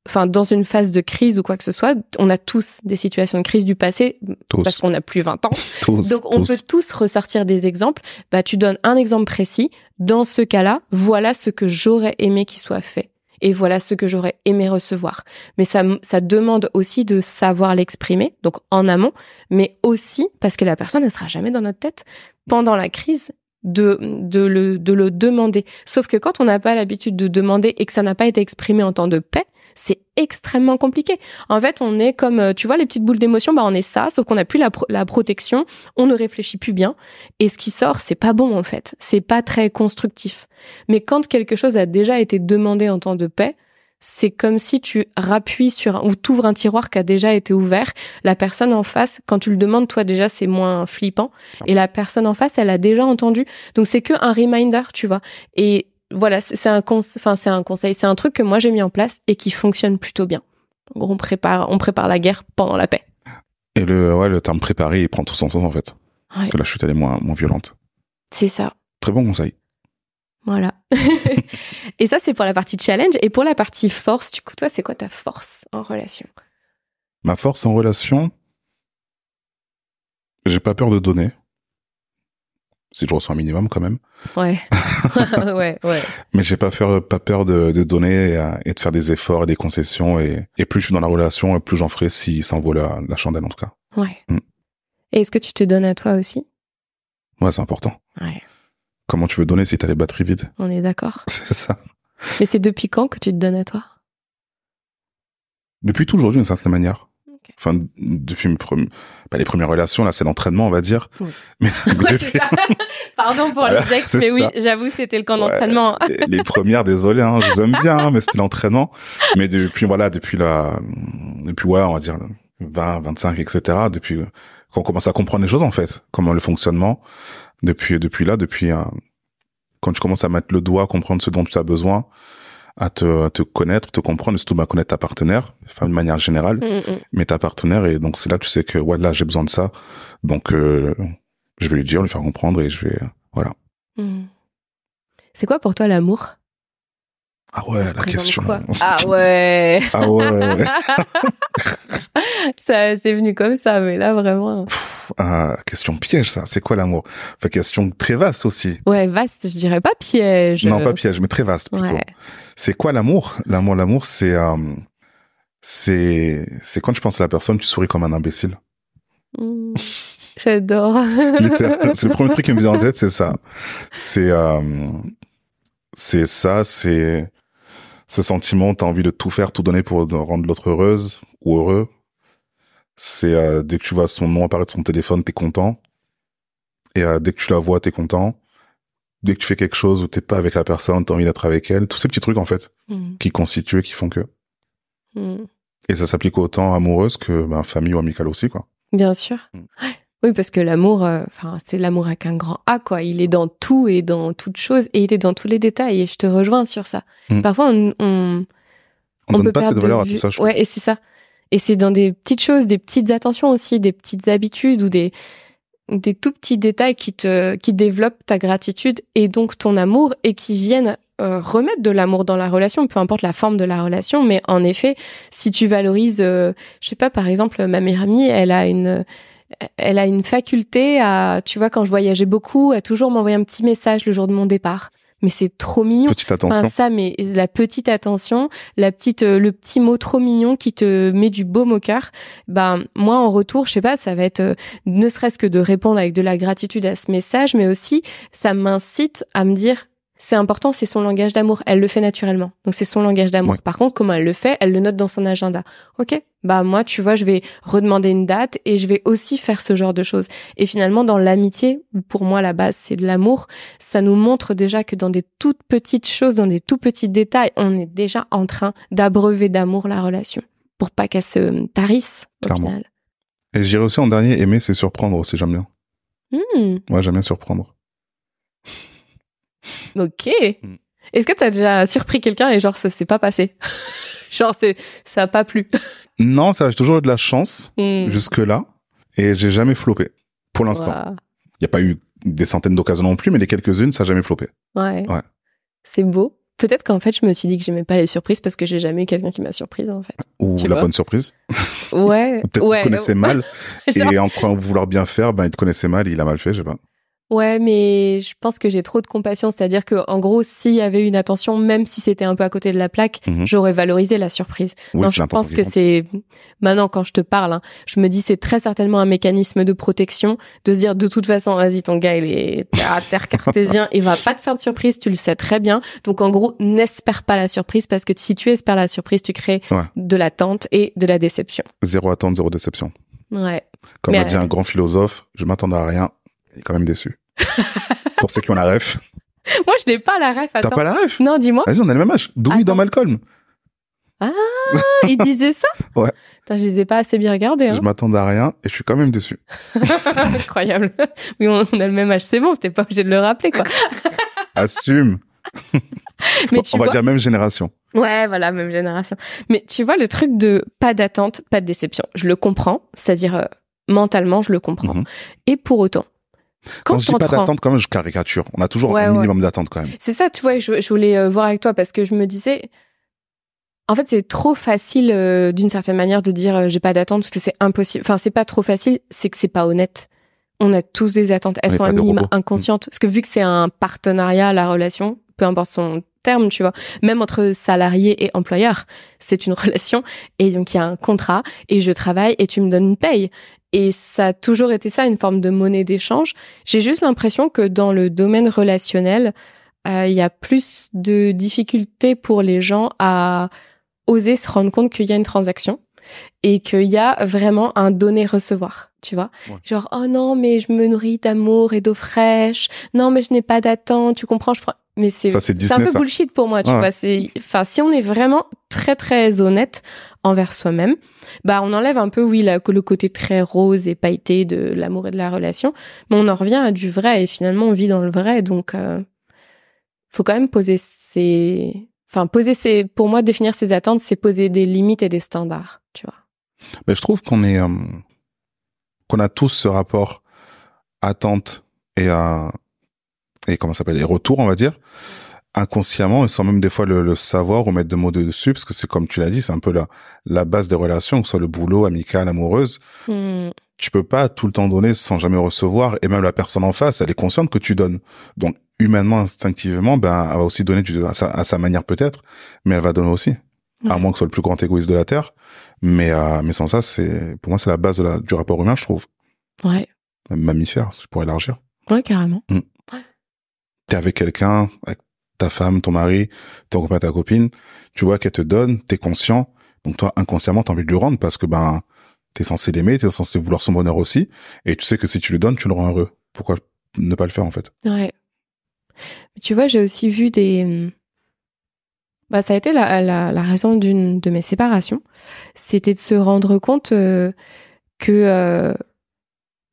enfin dans une phase de crise ou quoi que ce soit, on a tous des situations de crise du passé parce qu'on a plus 20 ans. Donc on peut tous ressortir des exemples. Bah tu donnes un exemple précis. Dans ce cas-là, voilà ce que j'aurais aimé qu'il soit fait. Et voilà ce que j'aurais aimé recevoir. Mais ça, ça demande aussi de savoir l'exprimer, donc en amont, mais aussi parce que la personne ne sera jamais dans notre tête pendant la crise de, de, le, de le demander. Sauf que quand on n'a pas l'habitude de demander et que ça n'a pas été exprimé en temps de paix, c'est extrêmement compliqué. En fait, on est comme, euh, tu vois, les petites boules d'émotion, bah on est ça, sauf qu'on n'a plus la, la protection, on ne réfléchit plus bien, et ce qui sort, c'est pas bon en fait, c'est pas très constructif. Mais quand quelque chose a déjà été demandé en temps de paix, c'est comme si tu rappuies sur un, ou t'ouvres un tiroir qui a déjà été ouvert. La personne en face, quand tu le demandes, toi déjà, c'est moins flippant. Et la personne en face, elle a déjà entendu. Donc c'est que un reminder, tu vois. Et voilà, c'est un, enfin c'est un conseil, c'est un truc que moi j'ai mis en place et qui fonctionne plutôt bien. On prépare, on prépare la guerre pendant la paix. Et le, ouais, le terme préparé, il prend tout son sens, en fait. Parce que la chute, elle est moins, moins violente. C'est ça. Très bon conseil. Voilà. et ça, c'est pour la partie challenge. Et pour la partie force, du coup, toi, c'est quoi ta force en relation? Ma force en relation, j'ai pas peur de donner. Si je reçois un minimum quand même. Ouais. ouais, ouais. Mais j'ai pas peur, pas peur de, de donner et, euh, et de faire des efforts et des concessions. Et, et plus je suis dans la relation, et plus j'en ferai si ça en vaut la, la chandelle en tout cas. Ouais. Mm. Et est-ce que tu te donnes à toi aussi? Ouais, c'est important. Ouais. Comment tu veux donner si t'as les batteries vides On est d'accord. C'est ça. Mais c'est depuis quand que tu te donnes à toi? Depuis toujours d'une certaine manière. Enfin, depuis premi- pas les premières relations, là, c'est l'entraînement, on va dire. Oui. Mais Ouais, depuis-. Pardon pour Voilà, les ex, mais oui, j'avoue, c'était le camp Ouais. d'entraînement. les- les premières, désolé, hein, je vous aime bien, hein, mais c'était l'entraînement. Mais depuis, voilà, depuis la, depuis, ouais, on va dire 20, 25, etc. Depuis qu'on commence à comprendre les choses, en fait, comment le fonctionnement. Depuis, depuis là, depuis, euh, quand tu commences à mettre le doigt, comprendre ce dont tu as besoin, à te, à te connaître, te comprendre, et surtout, bah, connaître ta partenaire, enfin, de manière générale, Mm, mm. mais ta partenaire, et donc c'est là, tu sais que, ouais, là, j'ai besoin de ça. Donc, euh, je vais lui dire, lui faire comprendre, et je vais, voilà. Mm. C'est quoi pour toi l'amour? Ah ouais, la question. Ah ouais. Ah ouais. ça, c'est venu comme ça, mais là vraiment. Ah, question piège, ça. C'est quoi l'amour? Enfin, question très vaste aussi. Ouais, vaste, je dirais pas piège. Non, pas piège, mais très vaste plutôt. Ouais. C'est quoi l'amour? L'amour, l'amour, c'est euh, c'est c'est quand tu penses à la personne, tu souris comme un imbécile. Mm. J'adore. C'est le premier truc qui me vient en tête, c'est ça. C'est euh, c'est ça, c'est ce sentiment, t'as envie de tout faire, tout donner pour rendre l'autre heureuse ou heureux. C'est euh, dès que tu vois son nom apparaître sur ton téléphone, t'es content. Et euh, dès que tu la vois, t'es content. Dès que tu fais quelque chose où t'es pas avec la personne, t'as envie d'être avec elle. Tous ces petits trucs en fait Mm, qui constituent, qui font que. mm. Et ça s'applique autant amoureuse que ben, famille ou amicale aussi quoi. Bien sûr. Mm. Ouais. Oui, parce que l'amour, euh, enfin, c'est l'amour avec un grand A, quoi. Il est dans tout et dans toute chose, et il est dans tous les détails. Et je te rejoins sur ça. Mm. Parfois, on, on, On, on donne peut pas cette de valeur à tout ça. Je. Ouais, et c'est ça. Et c'est dans des petites choses, des petites attentions aussi, des petites habitudes ou des des tout petits détails qui te qui développent ta gratitude et donc ton amour et qui viennent euh, remettre de l'amour dans la relation, peu importe la forme de la relation. Mais en effet, si tu valorises, euh, je sais pas, par exemple, ma meilleure amie, elle a une elle a une faculté à, tu vois, quand je voyageais beaucoup, à toujours m'envoyer un petit message le jour de mon départ. Mais c'est trop mignon. Petite attention. Enfin, ça, mais la petite attention, la petite, euh, le petit mot trop mignon qui te met du baume au cœur. Ben moi, en retour, je sais pas, ça va être euh, ne serait-ce que de répondre avec de la gratitude à ce message, mais aussi ça m'incite à me dire c'est important, c'est son langage d'amour. Elle le fait naturellement, donc c'est son langage d'amour. Ouais. Par contre, comment elle le fait Elle le note dans son agenda. Ok, bah moi, tu vois, je vais redemander une date et je vais aussi faire ce genre de choses. Et finalement, dans l'amitié, pour moi, la base, c'est de l'amour ça nous montre déjà que dans des toutes petites choses, dans des tout petits détails, on est déjà en train d'abreuver d'amour la relation pour pas qu'elle se tarisse au Clairement. final. Et j'irai aussi en dernier, aimer, c'est surprendre aussi, j'aime bien. Hmm, Ouais, j'aime bien surprendre. Ok. Hmm. Est-ce que t'as déjà surpris quelqu'un et genre ça s'est pas passé? Genre c'est ça a pas plu. Non, ça, j'ai toujours eu de la chance Hmm. jusque-là. Et j'ai jamais floppé. Pour l'instant. Il n'y a pas eu des centaines d'occasions non plus, mais les quelques-unes, ça n'a jamais floppé. Ouais. Ouais. C'est beau. Peut-être qu'en fait, je me suis dit que j'aimais pas les surprises parce que j'ai jamais eu quelqu'un qui m'a surprise en fait. Ou Tu la bonne surprise. Ouais. Peut-être ouais. connaissait mal. Et en croyant vouloir bien faire, ben, il te connaissait mal, il a mal fait, je sais pas. Ouais, mais je pense que j'ai trop de compassion. C'est-à-dire que, en gros, s'il y avait une attention, même si c'était un peu à côté de la plaque, Mhm. j'aurais valorisé la surprise. Oui, non, je pense que c'est maintenant quand je te parle, hein, je me dis c'est très certainement un mécanisme de protection de se dire de toute façon, vas-y, ton gars il est à terre cartésien, il va pas te faire de surprise, tu le sais très bien. Donc en gros, n'espère pas la surprise parce que si tu espères la surprise, tu crées Ouais. de l'attente et de la déception. Zéro attente, zéro déception. Ouais. Comme Mais, a dit euh, un grand philosophe, je m'attendais à rien. Il est quand même déçu. Pour ceux qui ont la ref. Moi, je n'ai pas la ref. T'as pas la ref Non, dis-moi. Vas-y, on a le même âge. Dewey dans. Malcolm. Il disait ça Ouais. Putain, je les ai pas assez bien regardés. Hein. Je m'attendais à rien et je suis quand même déçu. Incroyable. Oui, on, on a le même âge, c'est bon, t'es pas obligé de le rappeler, quoi. Assume. Mais tu on va dire même génération. ouais, voilà, même génération. Mais tu vois, le truc de pas d'attente, pas de déception, je le comprends. C'est-à-dire, euh, mentalement, je le comprends. Mhm. Et pour autant, quand, Quand je dis pas d'attente, quand même, je caricature. On a toujours Ouais, un ouais. minimum d'attente quand même. C'est ça, tu vois, je, je voulais euh, voir avec toi parce que je me disais, en fait, c'est trop facile euh, d'une certaine manière de dire euh, j'ai pas d'attente parce que c'est impossible. Enfin, c'est pas trop facile, c'est que c'est pas honnête. On a tous des attentes. Elles sont un minimum inconscientes. Parce que vu que c'est un partenariat, la relation, peu importe son terme, tu vois, même entre salarié et employeur, c'est une relation. Et donc, il y a un contrat et je travaille et tu me donnes une paye. Et ça a toujours été ça, une forme de monnaie d'échange. J'ai juste l'impression que dans le domaine relationnel, euh, il y a plus de difficultés pour les gens à oser se rendre compte qu'il y a une transaction et qu'il y a vraiment un donner-recevoir, tu vois. Ouais. Genre, oh non, mais je me nourris d'amour et d'eau fraîche. Non, mais je n'ai pas d'attente. Tu comprends, je prends... Mais c'est un peu ça. bullshit pour moi, tu Ouais. vois. C'est, enfin, si on est vraiment très, très honnête envers soi-même, bah, on enlève un peu, oui, la- le côté très rose et pailleté de l'amour et de la relation, mais on en revient à du vrai et finalement, on vit dans le vrai, donc, euh, faut quand même poser ses, enfin, poser ses, pour moi, définir ses attentes, c'est poser des limites et des standards, tu vois. Mais je trouve qu'on est, euh, qu'on a tous ce rapport attente et à, et comment s'appelle, les retours, on va dire, inconsciemment et sans même des fois le, le savoir ou mettre de mots dessus, parce que c'est comme tu l'as dit, c'est un peu la, la base des relations, que ce soit le boulot, amical, amoureuse. Hmm. Tu peux pas tout le temps donner sans jamais recevoir, et même la personne en face, elle est consciente que tu donnes. Donc, humainement, instinctivement, ben, elle va aussi donner du, à, sa, à sa manière peut-être, mais elle va donner aussi. À Ouais. moins que ce soit le plus grand égoïste de la Terre. Mais, euh, mais sans ça, c'est, pour moi, c'est la base de la, du rapport humain, je trouve. Ouais. Même mammifère, c'est pour élargir. Ouais, carrément. T'es avec quelqu'un, avec ta femme, ton mari, ton copain, ta copine, tu vois qu'elle te donne, t'es conscient. Donc toi, inconsciemment, t'as envie de lui rendre parce que, ben, t'es censé l'aimer, t'es censé vouloir son bonheur aussi. Et tu sais que si tu lui donnes, tu le rends heureux. Pourquoi ne pas le faire, en fait? Ouais. Tu vois, j'ai aussi vu des. Bah, ça a été la, la, la raison d'une de mes séparations. C'était de se rendre compte euh, que euh,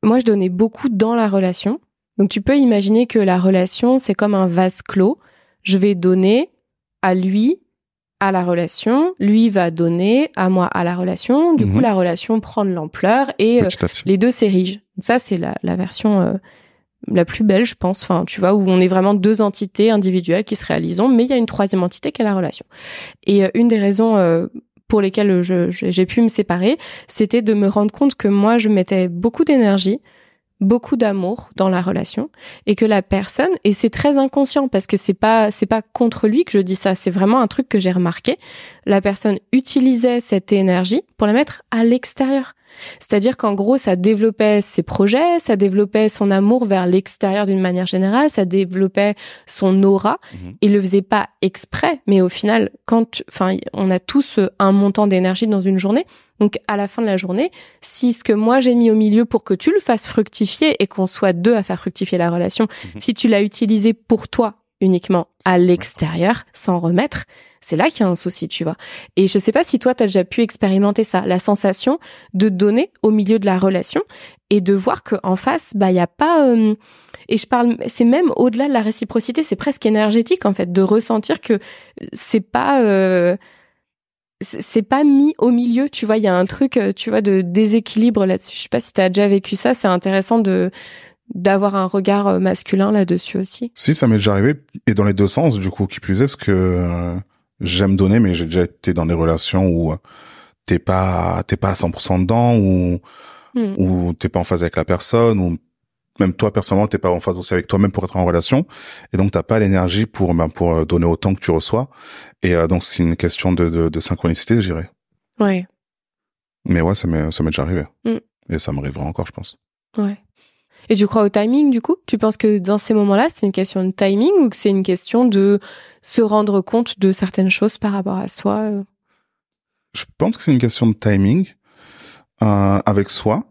moi, je donnais beaucoup dans la relation. Donc, tu peux imaginer que la relation, c'est comme un vase clos. Je vais donner à lui, à la relation. Lui va donner à moi, à la relation. Du coup, Mhm. la relation prend de l'ampleur et euh, les deux s'érigent. Ça, c'est la, la version euh, la plus belle, je pense. Enfin, tu vois, où on est vraiment deux entités individuelles qui se réalisent, mais il y a une troisième entité qui est la relation. Et euh, une des raisons pour lesquelles j'ai pu me séparer, c'était de me rendre compte que moi, je mettais beaucoup d'énergie, beaucoup d'amour dans la relation, et que la personne, et c'est très inconscient parce que c'est pas c'est pas contre lui que je dis ça, c'est vraiment un truc que j'ai remarqué. La personne utilisait cette énergie pour la mettre à l'extérieur. C'est-à-dire qu'en gros, ça développait ses projets, ça développait son amour vers l'extérieur d'une manière générale, ça développait son aura. Mhm. Il le faisait pas exprès, mais au final, quand, enfin, on a tous euh, un montant d'énergie dans une journée. Donc, à la fin de la journée, si ce que moi j'ai mis au milieu pour que tu le fasses fructifier et qu'on soit deux à faire fructifier la relation, Mhm. si tu l'as utilisé pour toi uniquement à l'extérieur, sans remettre, c'est là qu'il y a un souci, tu vois. Et je sais pas si toi, tu as déjà pu expérimenter ça, la sensation de donner au milieu de la relation et de voir qu'en face, bah, il y a pas... euh, et je parle, c'est même au-delà de la réciprocité, c'est presque énergétique, en fait, de ressentir que c'est pas... euh, c'est c'est pas mis au milieu, tu vois, il y a un truc, euh, tu vois, de déséquilibre là-dessus. Je sais pas si tu as déjà vécu ça, c'est intéressant de d'avoir un regard euh, masculin là-dessus aussi. Si, ça m'est déjà arrivé, et dans les deux sens, du coup, qui plus est, parce que euh, j'aime donner, mais j'ai déjà été dans des relations où euh, t'es pas, t'es pas à 100% dedans, ou Hmm. ou t'es pas en phase avec la personne, ou même toi personnellement t'es pas en phase aussi avec toi-même pour être en relation, et donc t'as pas l'énergie pour ben, pour euh, donner autant que tu reçois, et euh, donc c'est une question de, de, de synchronicité, je dirais. Ouais, Mais ouais, ça m'est ça m'est déjà arrivé, Hmm. et ça m'arrivera encore, je pense. ouais. Et tu crois au timing du coup? Tu penses que dans ces moments-là, c'est une question de timing ou que c'est une question de se rendre compte de certaines choses par rapport à soi euh? Je pense que c'est une question de timing euh, avec soi,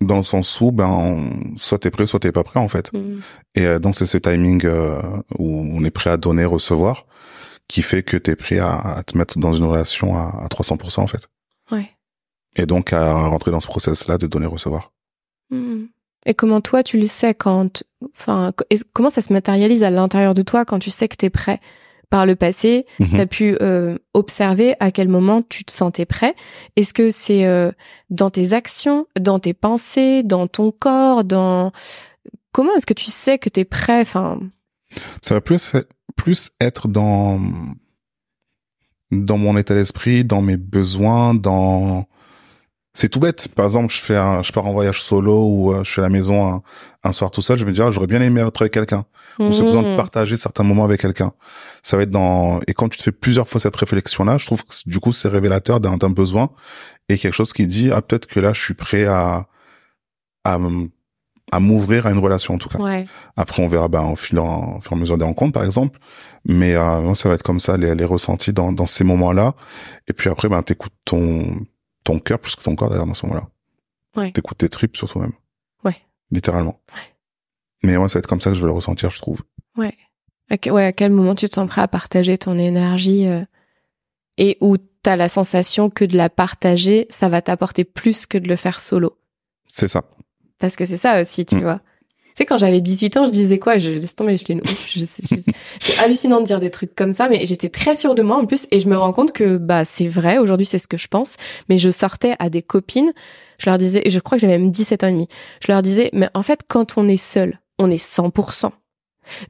dans le sens où ben on- soit t'es prêt, soit t'es pas prêt en fait. Hmm. Et euh, donc c'est ce timing euh, où on est prêt à donner, recevoir, qui fait que t'es prêt à, à te mettre dans une relation à, à 300% en fait. Ouais. Et donc à rentrer dans ce process-là de donner, recevoir. Hmm. Et comment toi tu le sais quand, enfin, comment ça se matérialise à l'intérieur de toi quand tu sais que t'es prêt par le passé, Mhm. tu as pu euh, observer à quel moment tu te sentais prêt? Est-ce que c'est euh, dans tes actions, dans tes pensées, dans ton corps, dans comment est-ce que tu sais que tu es prêt? Enfin, Ça va plus, plus être dans, dans mon état d'esprit, dans mes besoins, dans, c'est tout bête. Par exemple, je fais un, je pars en voyage solo ou euh, je suis à la maison un, un soir tout seul, je me dis, ah, j'aurais bien aimé être avec quelqu'un. Ou ce besoin de mhm. partager certains moments avec quelqu'un. Ça va être dans, et quand tu te fais plusieurs fois cette réflexion-là, je trouve que du coup, c'est révélateur d'un, d'un besoin et quelque chose qui dit, ah, peut-être que là, je suis prêt à, à, à m'ouvrir à une relation, en tout cas. ouais, Après, on verra ben, au, fil, en, fur et à mesure des rencontres, par exemple. Mais euh, ça va être comme ça, les, les ressentis dans, dans ces moments-là. Et puis après, ben, t'écoutes ton, ton cœur plus que ton corps, d'ailleurs, dans ce moment-là. Ouais. T'écoutes tes tripes, surtout même. Ouais. Littéralement. Mais moi, ça va être comme ça que je vais le ressentir, je trouve. ouais. À, que- ouais, à quel moment tu te sens prêt à partager ton énergie euh, et où tu as la sensation que de la partager, ça va t'apporter plus que de le faire solo? C'est ça. Parce que c'est ça aussi, tu Mm. vois. Tu sais, quand j'avais 18 ans, je disais quoi? Je laisse tomber, j'étais une ouf. C'est hallucinant de dire des trucs comme ça, mais j'étais très sûre de moi en plus, et je me rends compte que bah c'est vrai. Aujourd'hui, c'est ce que je pense. Mais je sortais à des copines, je leur disais, et je crois que j'avais même 17 ans et demi. Je leur disais, mais en fait, quand on est seul, on est 100%.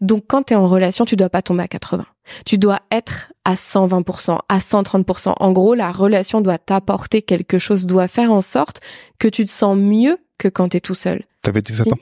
Donc, quand t'es en relation, tu dois pas tomber à 80. Tu dois être à 120%, à 130%. En gros, la relation doit t'apporter quelque chose, doit faire en sorte que tu te sens mieux que quand t'es tout seul. T'avais 17 Si. ans?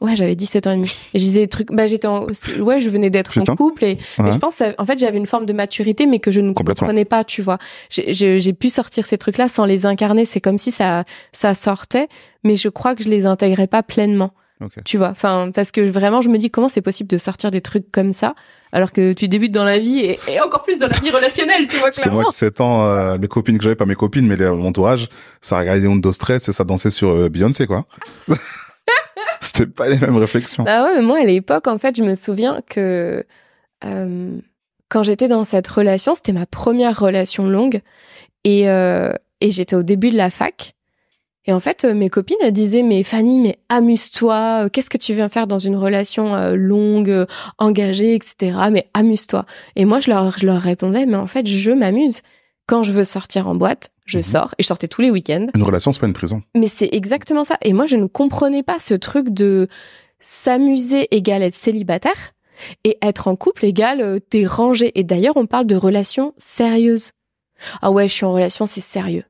Ouais, j'avais 17 ans et demi. Et je disais des trucs, bah, j'étais en, ouais, je venais d'être en couple et, et je pense, en fait, j'avais une forme de maturité, mais que je ne comprenais pas, tu vois. J'ai- pu sortir ces trucs-là sans les incarner. C'est comme si ça, ça sortait, mais je crois que je les intégrais pas pleinement. Ok. Tu vois. Enfin, parce que vraiment, je me dis comment c'est possible de sortir des trucs comme ça, alors que tu débutes dans la vie et, et encore plus dans la vie relationnelle, tu vois, Parce que moi, clairement. à 7 ans, euh, mes copines que j'avais, pas mes copines, mais les- mon entourage, ça regardait Undo Stress et ça dansait sur euh, Beyoncé, quoi. C'était pas les mêmes réflexions. Bah ouais, mais moi à l'époque, en fait, je me souviens que euh, quand j'étais dans cette relation, c'était ma première relation longue et, euh, et j'étais au début de la fac. Et en fait, mes copines, disaient, mais Fanny, mais amuse-toi, qu'est-ce que tu viens faire dans une relation euh, longue, engagée, etc. Mais amuse-toi. Et moi, je leur, je leur répondais, mais en fait, je m'amuse. Quand je veux sortir en boîte, je Mhm. sors et je sortais tous les week-ends. Une relation, c'est pas une prison. Mais c'est exactement ça. Et moi, je ne comprenais pas ce truc de s'amuser égale être célibataire et être en couple égale euh, t'es rangé. Et d'ailleurs, on parle de relations sérieuses. Ah ouais, je suis en relation, c'est sérieux.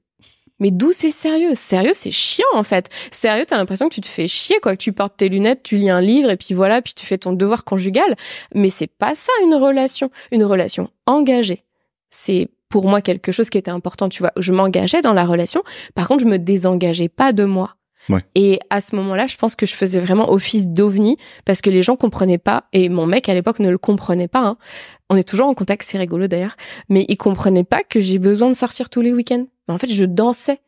Mais d'où c'est sérieux? Sérieux, c'est chiant en fait. Sérieux, t'as l'impression que tu te fais chier, quoi. Que tu portes tes lunettes, tu lis un livre et puis voilà, puis tu fais ton devoir conjugal. Mais c'est pas ça une relation. Une relation engagée. C'est pour moi quelque chose qui était important, tu vois. Je m'engageais dans la relation. Par contre, je me désengageais pas de moi. Ouais. Et à ce moment-là, je pense que je faisais vraiment office d'ovni parce que les gens comprenaient pas et mon mec à l'époque ne le comprenait pas. hein. On est toujours en contact, c'est rigolo d'ailleurs, mais il comprenait pas que j'ai besoin de sortir tous les week-ends. En fait, je dansais.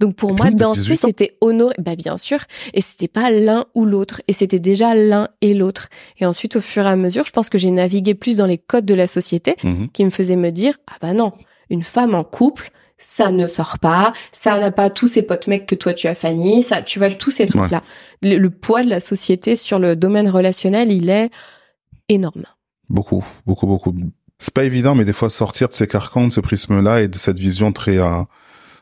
Donc pour Et moi, danser, 18 ans. c'était honoré. Bah bien sûr. Et c'était pas l'un ou l'autre. Et c'était déjà l'un et l'autre. Et ensuite, au fur et à mesure, je pense que j'ai navigué plus dans les codes de la société Mhm. qui me faisaient me dire ah bah non, une femme en couple, ça ne sort pas, ça n'a pas tous ces potes mecs que toi tu as Fanny, ça tu vois tous ces trucs là. Le, le poids de la société sur le domaine relationnel, il est énorme. Beaucoup, beaucoup, beaucoup. C'est pas évident, mais des fois sortir de ces carcans, de ce prisme-là et de cette vision très, euh,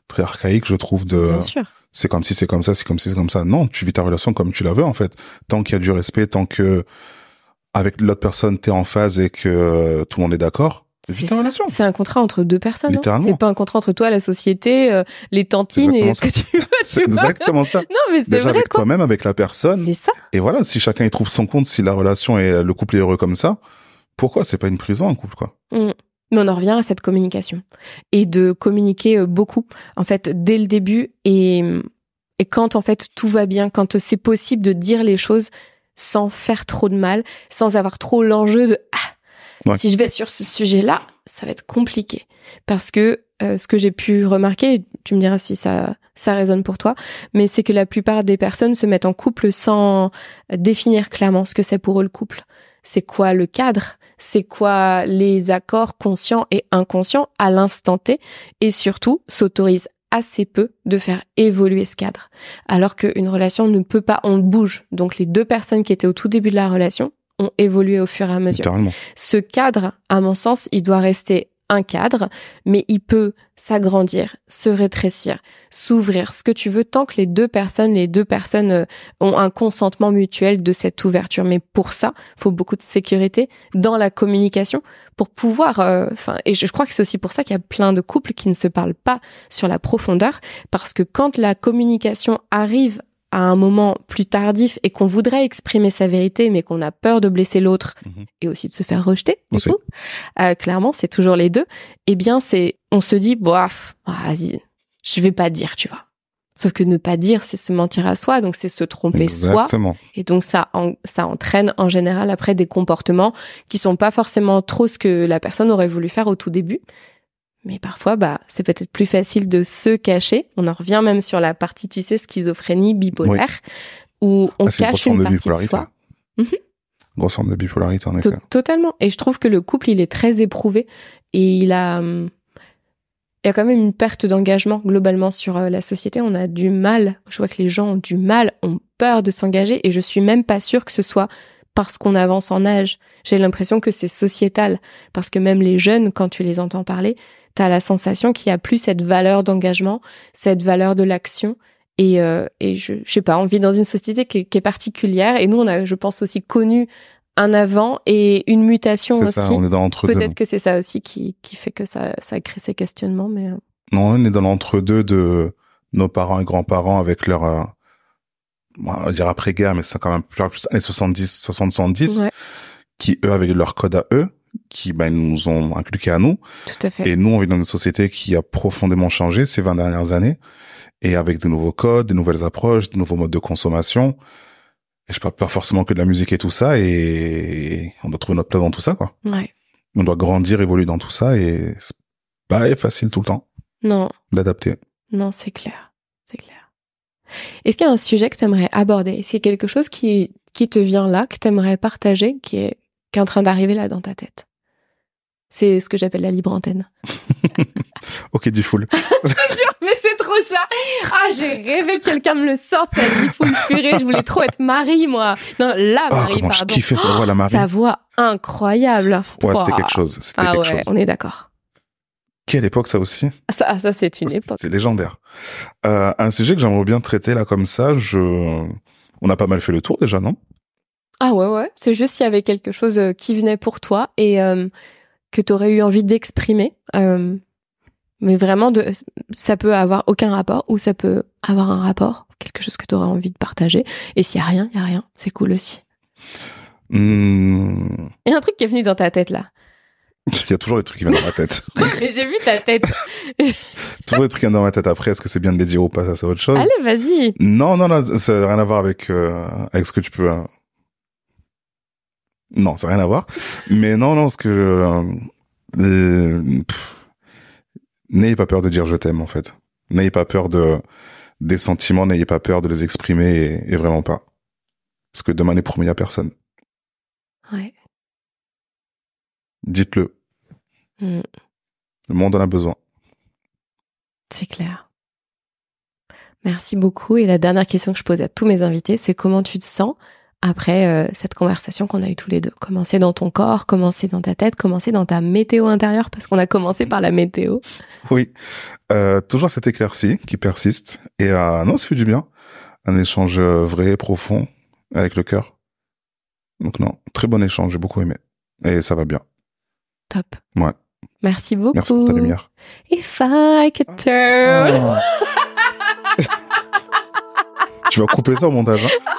très archaïque, je trouve, de, Bien sûr. c'est comme si c'est comme ça, c'est comme si c'est comme ça. Non, tu vis ta relation comme tu la veux, en fait. Tant qu'il y a du respect, tant que, avec l'autre personne, t'es en phase et que tout le monde est d'accord, C'est. C'est un contrat entre deux personnes. hein. C'est pas un contrat entre toi, la société, euh, les tantines et ce que tu veux. C'est exactement ça. Non, mais c'est Déjà vrai avec toi-même, avec la personne. C'est ça. Et voilà, si chacun y trouve son compte, si la relation et le couple est heureux comme ça, pourquoi c'est pas une prison, un couple, quoi? Mm. Mais on en revient à cette communication et de communiquer euh, beaucoup en fait dès le début et et quand en fait tout va bien, quand c'est possible de dire les choses sans faire trop de mal, sans avoir trop l'enjeu de ah Ouais. si je vais sur ce sujet-là, ça va être compliqué parce que euh, ce que j'ai pu remarquer, tu me diras si ça ça résonne pour toi, mais c'est que la plupart des personnes se mettent en couple sans définir clairement ce que c'est pour eux le couple. C'est quoi le cadre? C'est quoi les accords conscients et inconscients à l'instant T Et surtout, s'autorisent assez peu de faire évoluer ce cadre. Alors qu'une relation ne peut pas, on bouge. Donc les deux personnes qui étaient au tout début de la relation, ont évolué au fur et à mesure. Ce cadre, à mon sens, il doit rester un cadre, mais il peut s'agrandir, se rétrécir, s'ouvrir, ce que tu veux, tant que les deux personnes, les deux personnes euh, ont un consentement mutuel de cette ouverture. Mais pour ça, faut beaucoup de sécurité dans la communication pour pouvoir, euh, enfin, et je, crois que c'est aussi pour ça qu'il y a plein de couples qui ne se parlent pas sur la profondeur, parce que quand la communication arrive à un moment plus tardif et qu'on voudrait exprimer sa vérité, mais qu'on a peur de blesser l'autre Mhm. et aussi de se faire rejeter, du coup, euh, clairement, c'est toujours les deux. Eh bien, c'est, on se dit, bof, vas-y, je vais pas dire, tu vois. Sauf que ne pas dire, c'est se mentir à soi, donc c'est se tromper soi. Exactement. Et donc ça, en- ça entraîne en général après des comportements qui sont pas forcément trop ce que la personne aurait voulu faire au tout début. Mais parfois, bah, c'est peut-être plus facile de se cacher. On en revient même sur la partie, tu sais, schizophrénie bipolaire, où on Ah, une cache une de partie de bipolarité. soi. Mhm. Grosse forme de bipolarité, en effet. Totalement. Et je trouve que le couple, il est très éprouvé et il a, hum, il y a quand même une perte d'engagement globalement sur euh, la société. On a du mal. Je vois que les gens ont du mal, ont peur de s'engager et je suis même pas sûre que ce soit parce qu'on avance en âge. J'ai l'impression que c'est sociétal parce que même les jeunes, quand tu les entends parler, t'as la sensation qu'il y a plus cette valeur d'engagement, cette valeur de l'action. Et, euh, et je, je sais pas, on vit dans une société qui est, qui est particulière et nous, on a, je pense aussi connu un avant et une mutation aussi. ça, on est dans l'entre-deux. Peut-être que c'est ça aussi qui, qui fait que ça, ça crée ces questionnements, mais euh, Non, on est dans l'entre-deux de nos parents et grands-parents avec leur, euh, on va dire après-guerre, mais c'est quand même plus plus années 70, 60, 70, ouais, qui eux avaient leur code à eux, qui ben, nous ont inculqué à nous. tout à fait. Et nous, on vit dans une société qui a profondément changé ces 20 dernières années, et avec de nouveaux codes, de nouvelles approches, de nouveaux modes de consommation. Et je parle pas forcément que de la musique et tout ça, et on doit trouver notre place dans tout ça, quoi. Ouais. On doit grandir, évoluer dans tout ça, et c'est pas facile tout le temps Non, d'adapter. non, c'est clair. C'est clair. Est-ce qu'il y a un sujet que tu aimerais aborder? Est-ce qu'il y a quelque chose qui, qui te vient là, que tu aimerais partager, qui est, qui est en train d'arriver là dans ta tête C'est ce que j'appelle la libre antenne. Ok, du full. Mais c'est trop ça Ah, j'ai rêvé que quelqu'un me le sorte, ça dit full purée, je voulais trop être Marie, moi Non, la Ah, Marie, comment je pardon. kiffais sa voix, la Marie. Sa voix incroyable. Ouais, c'était quelque chose. C'était Ah quelque ouais, chose. on est d'accord. Quelle époque, ça aussi? Ça, ça c'est une époque. C'est légendaire. Euh, un sujet que j'aimerais bien traiter, là, comme ça, je, on a pas mal fait le tour, déjà, non? Ah ouais, ouais. C'est juste s'il y avait quelque chose euh, qui venait pour toi et euh, que tu aurais eu envie d'exprimer. Euh, mais vraiment, de, ça peut avoir aucun rapport ou ça peut avoir un rapport, quelque chose que tu aurais envie de partager. Et s'il y a rien, il y a rien. C'est cool aussi. Il y a un truc qui est venu dans ta tête là. Il y a toujours des trucs qui viennent dans ma tête. Mais j'ai vu ta tête. toujours des trucs qui viennent dans ma tête après. Est-ce que c'est bien de les dire ou pas? Ça, c'est autre chose. Allez, vas-y. Non, non, non, ça n'a rien à voir avec, euh, avec ce que tu peux, non, ça n'a rien à voir. Mais non, non, parce que, euh, n'ayez pas peur de dire je t'aime, en fait. N'ayez pas peur de, des sentiments, n'ayez pas peur de les exprimer et, et vraiment pas. Parce que demain n'est promis à personne. Ouais. Dites-le. Mm. Le monde en a besoin. C'est clair. Merci beaucoup. Et la dernière question que je pose à tous mes invités, c'est comment tu te sens après euh, cette conversation qu'on a eue tous les deux Comment c'est dans ton corps Comment c'est dans ta tête Comment c'est dans ta météo intérieure Parce qu'on a commencé par la météo. Oui. Euh, toujours cette éclaircie qui persiste. Et euh, non, ça fait du bien. Un échange euh, vrai, profond, avec le cœur. Donc non, très bon échange, j'ai beaucoup aimé. Et ça va bien. Top. Ouais. Merci beaucoup. Merci pour ta lumière. If I could turn. tu vas couper ça au montage, hein